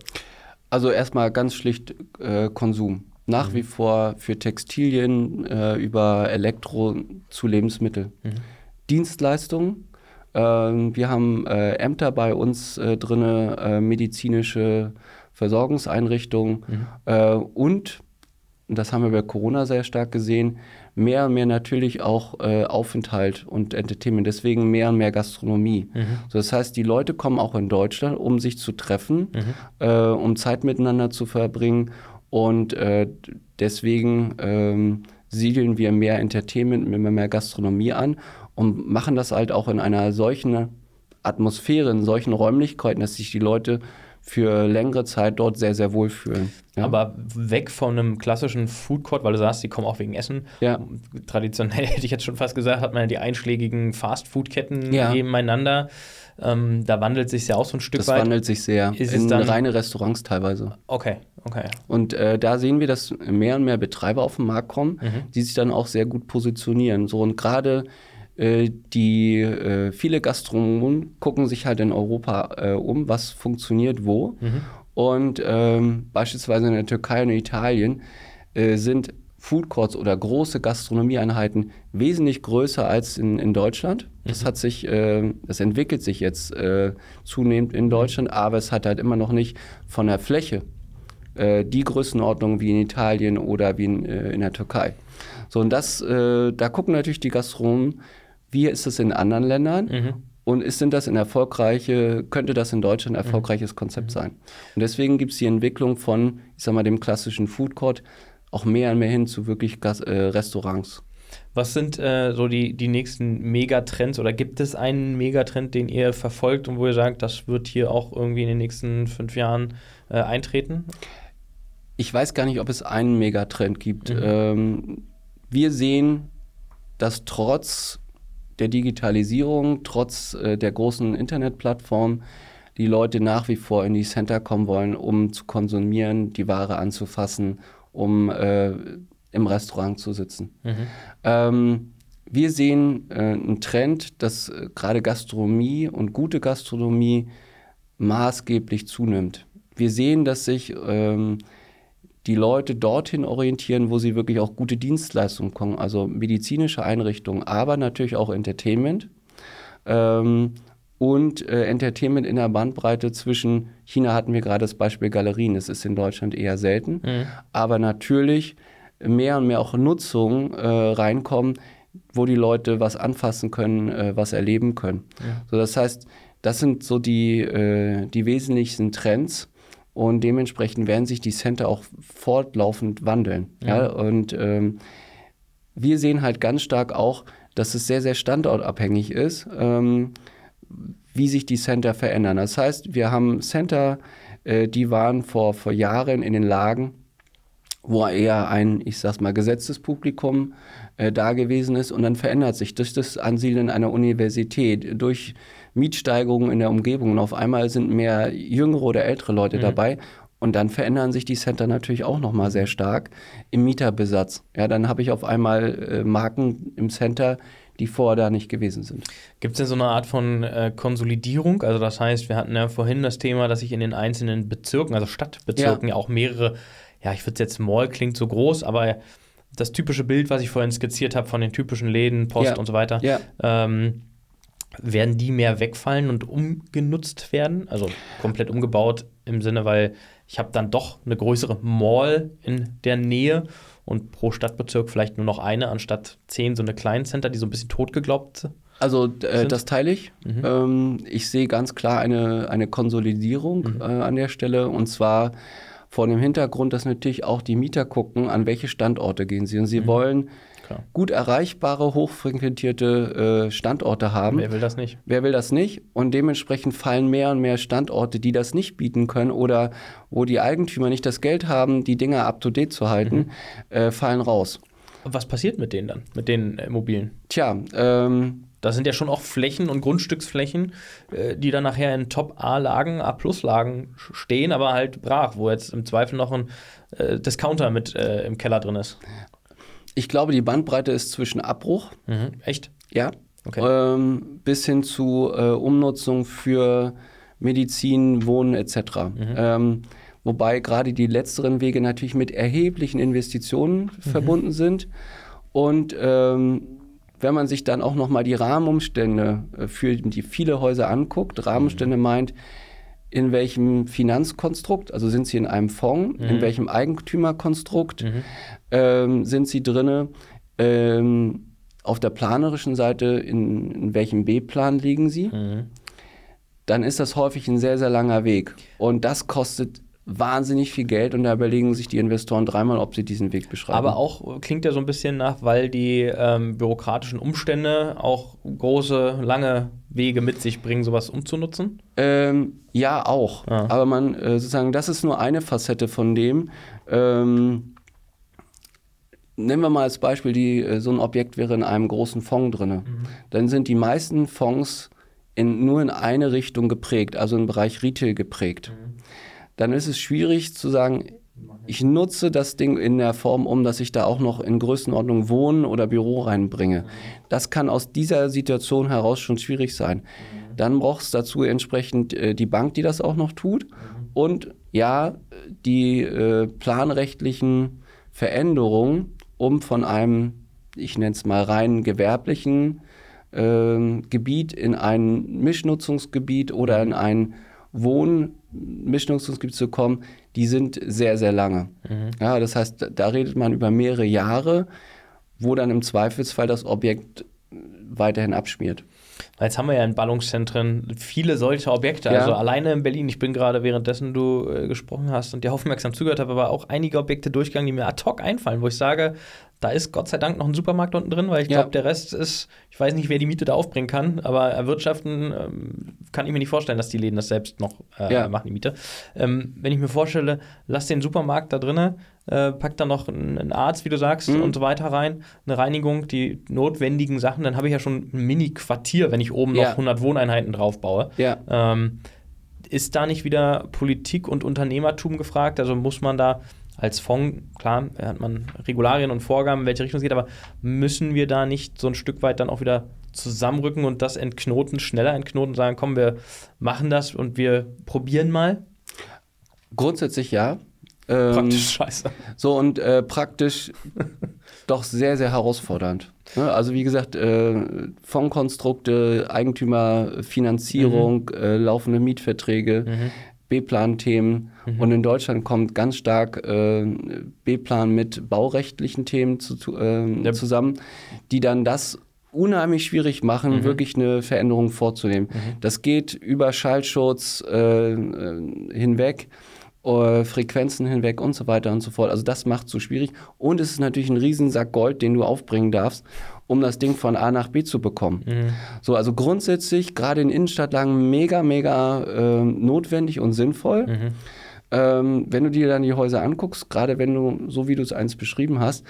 Also erstmal ganz schlicht äh, Konsum. Nach Mhm. wie vor für Textilien, äh, über Elektro zu Lebensmittel. Mhm. Dienstleistungen. Ähm, wir haben äh, Ämter bei uns äh, drin, äh, medizinische Versorgungseinrichtungen Mhm. äh, und das haben wir bei Corona sehr stark gesehen, mehr und mehr natürlich auch äh, Aufenthalt und Entertainment, deswegen mehr und mehr Gastronomie. Mhm. So, das heißt, die Leute kommen auch in Deutschland, um sich zu treffen, mhm. äh, um Zeit miteinander zu verbringen und äh, deswegen ähm, siedeln wir mehr Entertainment, mehr, mehr Gastronomie an und machen das halt auch in einer solchen Atmosphäre, in solchen Räumlichkeiten, dass sich die Leute für längere Zeit dort sehr, sehr wohl fühlen. Ja. Aber weg von einem klassischen Food Court, weil du sagst, die kommen auch wegen Essen. Ja. Traditionell *laughs* hätte ich jetzt schon fast gesagt, hat man ja die einschlägigen Fast-Food-Ketten ja. nebeneinander. Ähm, da wandelt sich ja auch so ein Stück das weit. Das wandelt sich sehr. Ist in reine Restaurants teilweise. Okay, okay. Und äh, da sehen wir, dass mehr und mehr Betreiber auf den Markt kommen, mhm. die sich dann auch sehr gut positionieren. So und gerade äh, die äh, viele Gastronomen gucken sich halt in Europa äh, um, was funktioniert wo. Mhm. Und ähm, beispielsweise in der Türkei und Italien äh, sind Food Courts oder große Gastronomieeinheiten wesentlich größer als in, in Deutschland. Das mhm. hat sich, äh, das entwickelt sich jetzt äh, zunehmend in Deutschland, aber es hat halt immer noch nicht von der Fläche äh, die Größenordnung wie in Italien oder wie in, äh, in der Türkei. So, und das, äh, da gucken natürlich die Gastronomen, wie ist es in anderen Ländern? Mhm. Und ist denn das ein erfolgreiche, könnte das in Deutschland ein mhm. erfolgreiches Konzept mhm. sein? Und deswegen gibt es die Entwicklung von, ich sag mal, dem klassischen Food Court auch mehr und mehr hin zu wirklich Gas äh, Restaurants. Was sind äh, so die, die nächsten Megatrends oder gibt es einen Megatrend, den ihr verfolgt und wo ihr sagt, das wird hier auch irgendwie in den nächsten fünf Jahren äh, eintreten? Ich weiß gar nicht, ob es einen Megatrend gibt. Mhm. Ähm, wir sehen, dass trotz der Digitalisierung, trotz äh, der großen Internetplattform, die Leute nach wie vor in die Center kommen wollen, um zu konsumieren, die Ware anzufassen, um äh, im Restaurant zu sitzen. Mhm. Ähm, wir sehen äh, einen Trend, dass äh, gerade Gastronomie und gute Gastronomie maßgeblich zunimmt. Wir sehen, dass sich ähm, die Leute dorthin orientieren, wo sie wirklich auch gute Dienstleistungen bekommen, also medizinische Einrichtungen, aber natürlich auch Entertainment. Ähm, und äh, Entertainment in der Bandbreite zwischen, China hatten wir gerade das Beispiel Galerien, das ist in Deutschland eher selten, mhm. aber natürlich mehr und mehr auch Nutzung äh, reinkommen, wo die Leute was anfassen können, äh, was erleben können. Ja. So, das heißt, das sind so die, äh, die wesentlichsten Trends und dementsprechend werden sich die Center auch fortlaufend wandeln. Ja. ja? Und ähm, wir sehen halt ganz stark auch, dass es sehr, sehr standortabhängig ist. Ähm, wie sich die Center verändern. Das heißt, wir haben Center, äh, die waren vor, vor Jahren in den Lagen, wo eher ein, ich sag's mal, gesetztes Publikum äh, da gewesen ist und dann verändert sich durch das Ansiedeln einer Universität, durch Mietsteigerungen in der Umgebung und auf einmal sind mehr jüngere oder ältere Leute mhm. dabei und dann verändern sich die Center natürlich auch nochmal sehr stark im Mieterbesatz. Ja, dann habe ich auf einmal äh, Marken im Center, die vorher da nicht gewesen sind. Gibt es denn so eine Art von äh, Konsolidierung? Also das heißt, wir hatten ja vorhin das Thema, dass sich in den einzelnen Bezirken, also Stadtbezirken, ja, ja auch mehrere, ja, ich würde jetzt Mall klingt so groß, aber das typische Bild, was ich vorhin skizziert habe von den typischen Läden, Post ja. und so weiter, ja. ähm, werden die mehr wegfallen und umgenutzt werden? Also komplett umgebaut im Sinne, weil ich habe dann doch eine größere Mall in der Nähe und pro Stadtbezirk vielleicht nur noch eine anstatt zehn so eine kleinen Center, die so ein bisschen totgeglaubt also äh, das teile ich. Mhm. Ähm, ich sehe ganz klar eine, eine Konsolidierung mhm. äh, an der Stelle und zwar vor dem Hintergrund, dass natürlich auch die Mieter gucken, an welche Standorte gehen sie. Und sie mhm. wollen Klar. gut erreichbare, hochfrequentierte äh, Standorte haben. Wer will das nicht? Wer will das nicht? Und dementsprechend fallen mehr und mehr Standorte, die das nicht bieten können oder wo die Eigentümer nicht das Geld haben, die Dinge up-to-date zu halten, mhm. äh, fallen raus. Und was passiert mit denen dann, mit den Immobilien? Tja, ähm, das sind ja schon auch Flächen und Grundstücksflächen, äh, die dann nachher in Top-A-Lagen, A-Plus-Lagen stehen, aber halt brach, wo jetzt im Zweifel noch ein äh, Discounter mit äh, im Keller drin ist. Ich glaube, die Bandbreite ist zwischen Abbruch. Mhm. Echt? Ja. Okay. Ähm, bis hin zu äh, Umnutzung für Medizin, Wohnen etc. Mhm. Ähm, wobei gerade die letzteren Wege natürlich mit erheblichen Investitionen mhm. verbunden sind. Und ähm, wenn man sich dann auch nochmal die Rahmenumstände äh, für die viele Häuser anguckt, Rahmenumstände meint, in welchem Finanzkonstrukt, also sind sie in einem Fonds, mhm. in welchem Eigentümerkonstrukt mhm. ähm, sind sie drinne, ähm, auf der planerischen Seite, in, in welchem B-Plan liegen sie, mhm. dann ist das häufig ein sehr, sehr langer Weg. Und das kostet wahnsinnig viel Geld und da überlegen sich die Investoren dreimal, ob sie diesen Weg beschreiben. Aber auch klingt ja so ein bisschen nach, weil die ähm, bürokratischen Umstände auch große, lange Wege mit sich bringen, sowas umzunutzen? Ähm, ja, auch. Ah. Aber man äh, sozusagen, das ist nur eine Facette von dem. Ähm, nehmen wir mal als Beispiel, die, äh, so ein Objekt wäre in einem großen Fonds drin. Mhm. Dann sind die meisten Fonds in, nur in eine Richtung geprägt, also im Bereich Retail geprägt. Mhm dann ist es schwierig zu sagen, ich nutze das Ding in der Form um, dass ich da auch noch in Größenordnung Wohnen oder Büro reinbringe. Das kann aus dieser Situation heraus schon schwierig sein. Dann braucht es dazu entsprechend äh, die Bank, die das auch noch tut. Und ja, die äh, planrechtlichen Veränderungen, um von einem, ich nenne es mal rein gewerblichen äh, Gebiet in ein Mischnutzungsgebiet oder in ein Wohnmischnutzungsgebiet zu kommen, die sind sehr, sehr lange. Mhm. Ja, das heißt, da redet man über mehrere Jahre, wo dann im Zweifelsfall das Objekt weiterhin abschmiert. Jetzt haben wir ja in Ballungszentren viele solche Objekte. Ja. Also alleine in Berlin, ich bin gerade währenddessen du äh, gesprochen hast und dir aufmerksam zugehört habe, aber auch einige Objekte durchgegangen, die mir ad hoc einfallen, wo ich sage, da ist Gott sei Dank noch ein Supermarkt unten drin, weil ich ja. glaube, der Rest ist, ich weiß nicht, wer die Miete da aufbringen kann, aber erwirtschaften ähm, kann ich mir nicht vorstellen, dass die Läden das selbst noch äh, ja. machen, die Miete. Ähm, wenn ich mir vorstelle, lass den Supermarkt da drinnen, äh, pack da noch einen Arzt, wie du sagst, mhm. und so weiter rein, eine Reinigung, die notwendigen Sachen, dann habe ich ja schon ein Mini-Quartier, wenn ich oben ja. noch 100 Wohneinheiten drauf baue. Ja. Ähm, ist da nicht wieder Politik und Unternehmertum gefragt? Also muss man da als Fonds, klar, hat man Regularien und Vorgaben, in welche Richtung es geht, aber müssen wir da nicht so ein Stück weit dann auch wieder zusammenrücken und das entknoten, schneller entknoten und sagen, komm, wir machen das und wir probieren mal? Grundsätzlich ja. Ähm, praktisch scheiße. So und äh, praktisch *laughs* doch sehr, sehr herausfordernd. Ne? Also wie gesagt, äh, Fondskonstrukte, Eigentümerfinanzierung, mhm. äh, laufende Mietverträge, mhm. B-Plan-Themen. Mhm. Und in Deutschland kommt ganz stark äh, B-Plan mit baurechtlichen Themen zu, äh, ja. zusammen, die dann das unheimlich schwierig machen, mhm. wirklich eine Veränderung vorzunehmen. Mhm. Das geht über Schallschutz äh, äh hinweg. Uh, Frequenzen hinweg und so weiter und so fort. Also das macht es so schwierig. Und es ist natürlich ein Riesensack Gold, den du aufbringen darfst, um das Ding von A nach B zu bekommen. Mhm. So, also grundsätzlich, gerade in Innenstadtlagen, mega, mega äh, notwendig und sinnvoll. Mhm. Ähm, wenn du dir dann die Häuser anguckst, gerade wenn du, so wie du es eins beschrieben hast,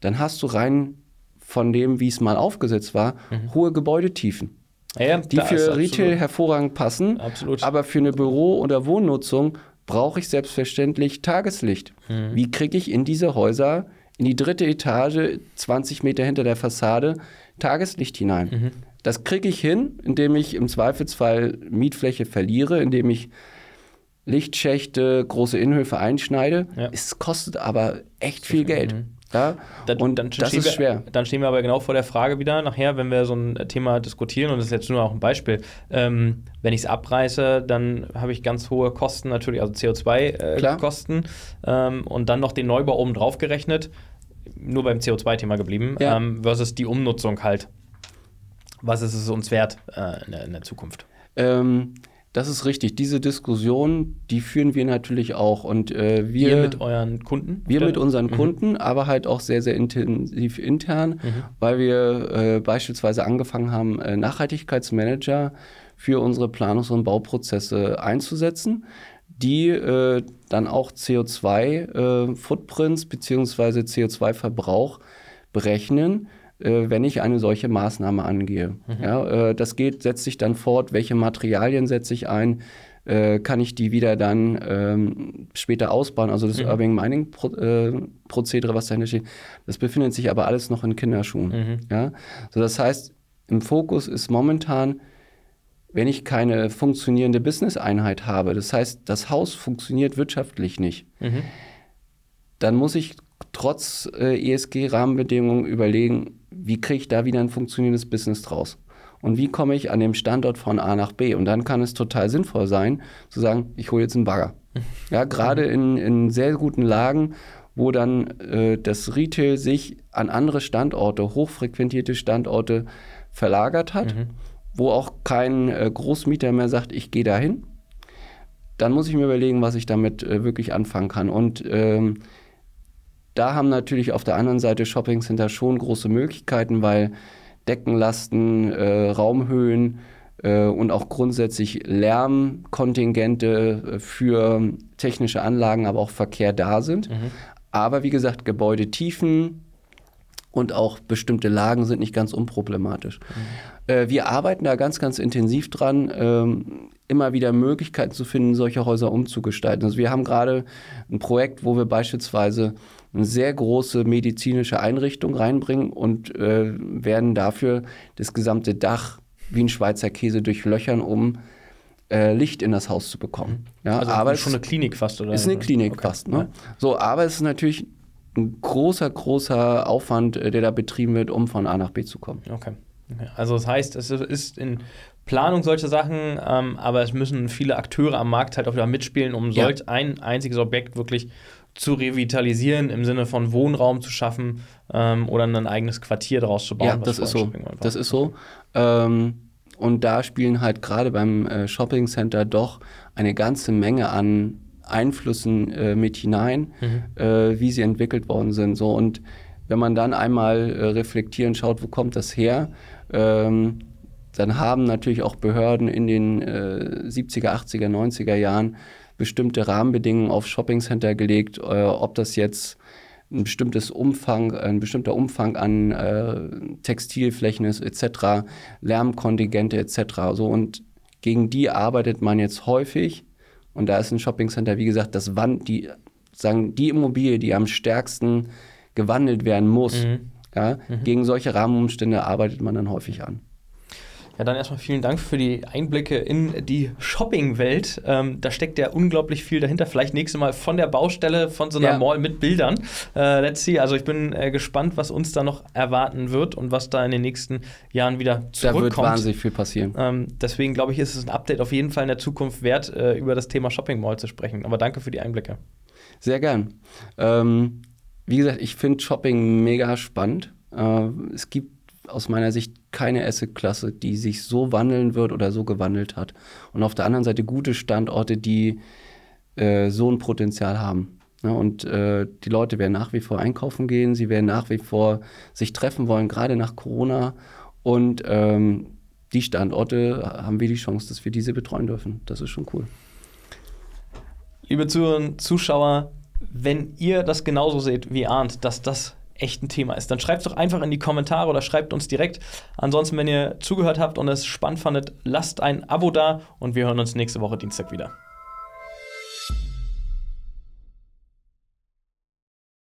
dann hast du rein von dem, wie es mal aufgesetzt war, mhm. hohe Gebäudetiefen. Ja, die für Retail hervorragend passen, absolut. aber für eine Büro- oder Wohnnutzung brauche ich selbstverständlich Tageslicht. Mhm. Wie kriege ich in diese Häuser in die dritte Etage, 20 Meter hinter der Fassade, Tageslicht hinein. Mhm. Das kriege ich hin, indem ich im Zweifelsfall Mietfläche verliere, indem ich Lichtschächte, große Innenhöfe einschneide. Ja. Es kostet aber echt viel Geld. Mhm. Ja? Dann, und dann das ist wir, schwer. Dann stehen wir aber genau vor der Frage wieder nachher, wenn wir so ein Thema diskutieren, und das ist jetzt nur auch ein Beispiel, ähm, wenn ich es abreiße, dann habe ich ganz hohe Kosten natürlich, also CO2-Kosten äh, ähm, und dann noch den Neubau oben drauf gerechnet, nur beim CO2-Thema geblieben, ja. ähm, versus die Umnutzung halt. Was ist es uns wert äh, in, der, in, der, Zukunft? Ähm, das ist richtig. Diese Diskussion, die führen wir natürlich auch. Und äh, wir Ihr mit euren Kunden? Wir oder? mit unseren mhm. Kunden, aber halt auch sehr, sehr intensiv intern, mhm. weil wir äh, beispielsweise angefangen haben, äh, Nachhaltigkeitsmanager für unsere Planungs- und Bauprozesse einzusetzen, die äh, dann auch CO2-Footprints äh, bzw. CO2-Verbrauch berechnen äh, wenn ich eine solche Maßnahme angehe. Mhm. Ja, äh, das geht, setzt sich dann fort, welche Materialien setze ich ein, äh, kann ich die wieder dann ähm, später ausbauen. Also das mhm. Urban Mining Pro, äh, Prozedere, was dahinter steht, das befindet sich aber alles noch in Kinderschuhen. Mhm. Ja? So, das heißt, im Fokus ist momentan, wenn ich keine funktionierende Business-Einheit habe, das heißt, das Haus funktioniert wirtschaftlich nicht, mhm. dann muss ich trotz äh, ESG-Rahmenbedingungen überlegen, wie kriege ich da wieder ein funktionierendes Business draus? und wie komme ich an dem Standort von A nach B. Und dann kann es total sinnvoll sein, zu sagen, ich hole jetzt einen Bagger. *laughs* Ja, gerade in, in sehr guten Lagen, wo dann äh, das Retail sich an andere Standorte, hochfrequentierte Standorte verlagert hat, mhm. Wo auch kein äh, Großmieter mehr sagt, ich gehe dahin. Dann muss ich mir überlegen, was ich damit äh, wirklich anfangen kann. Und ähm, da haben natürlich auf der anderen Seite Shopping Center schon große Möglichkeiten, weil Deckenlasten, äh, Raumhöhen äh, und auch grundsätzlich Lärmkontingente äh, für technische Anlagen, aber auch Verkehr da sind. Mhm. Aber wie gesagt, Gebäudetiefen und auch bestimmte Lagen sind nicht ganz unproblematisch. Mhm. Äh, wir arbeiten da ganz, ganz intensiv dran, ähm, immer wieder Möglichkeiten zu finden, solche Häuser umzugestalten. Also wir haben gerade ein Projekt, wo wir beispielsweise eine sehr große medizinische Einrichtung reinbringen und äh, werden dafür das gesamte Dach wie ein Schweizer Käse durchlöchern, um äh, Licht in das Haus zu bekommen. Ja, also aber ist schon eine Klinik fast, oder? Ist eine Klinik okay. fast. Ne? So, aber es ist natürlich ein großer, großer Aufwand, äh, der da betrieben wird, um von A nach B zu kommen. Okay. okay. Also das heißt, es ist in Planung solche Sachen, ähm, aber es müssen viele Akteure am Markt halt auch wieder mitspielen, um ja. solch ein einziges Objekt wirklich zu revitalisieren, im Sinne von Wohnraum zu schaffen ähm, oder ein eigenes Quartier daraus zu bauen. Ja, das ist so. Das ist so. Ähm, und da spielen halt gerade beim äh, Shopping Center doch eine ganze Menge an Einflüssen äh, mit hinein, mhm. äh, wie sie entwickelt worden sind. So und wenn man dann einmal äh, reflektieren schaut, wo kommt das her, ähm, dann haben natürlich auch Behörden in den 70er, 80er, 90er Jahren bestimmte Rahmenbedingungen auf Shoppingcenter gelegt, äh, ob das jetzt ein bestimmtes Umfang, ein bestimmter Umfang an äh, Textilflächen ist, etc., Lärmkontingente etc. So und gegen die arbeitet man jetzt häufig. Und da ist ein Shoppingcenter, wie gesagt, das Wand, die sagen die Immobilie, die am stärksten gewandelt werden muss. Mhm. Ja, mhm. Gegen solche Rahmenumstände arbeitet man dann häufig an. Ja, dann erstmal vielen Dank für die Einblicke in die Shopping-Welt. Ähm, da steckt ja unglaublich viel dahinter. Vielleicht nächstes Mal von der Baustelle, von so einer ja. Mall mit Bildern. Äh, let's see. Also ich bin äh, gespannt, was uns da noch erwarten wird und was da in den nächsten Jahren wieder zurückkommt. Da wird wahnsinnig viel passieren. Ähm, deswegen glaube ich, ist es ein Update auf jeden Fall in der Zukunft wert, äh, über das Thema Shopping Mall zu sprechen. Aber danke für die Einblicke. Sehr gern. Ähm, wie gesagt, ich finde Shopping mega spannend. Äh, es gibt aus meiner Sicht keine Asset-Klasse, die sich so wandeln wird oder so gewandelt hat. Und auf der anderen Seite gute Standorte, die äh, so ein Potenzial haben. Ja, und äh, die Leute werden nach wie vor einkaufen gehen, sie werden nach wie vor sich treffen wollen, gerade nach Corona. Und ähm, die Standorte haben wir die Chance, dass wir diese betreuen dürfen. Das ist schon cool. Liebe Zuhörer Zuschauer, wenn ihr das genauso seht wie Arndt, dass das echt ein Thema ist. Dann schreibt es doch einfach in die Kommentare oder schreibt uns direkt. Ansonsten, wenn ihr zugehört habt und es spannend fandet, lasst ein Abo da und wir hören uns nächste Woche Dienstag wieder.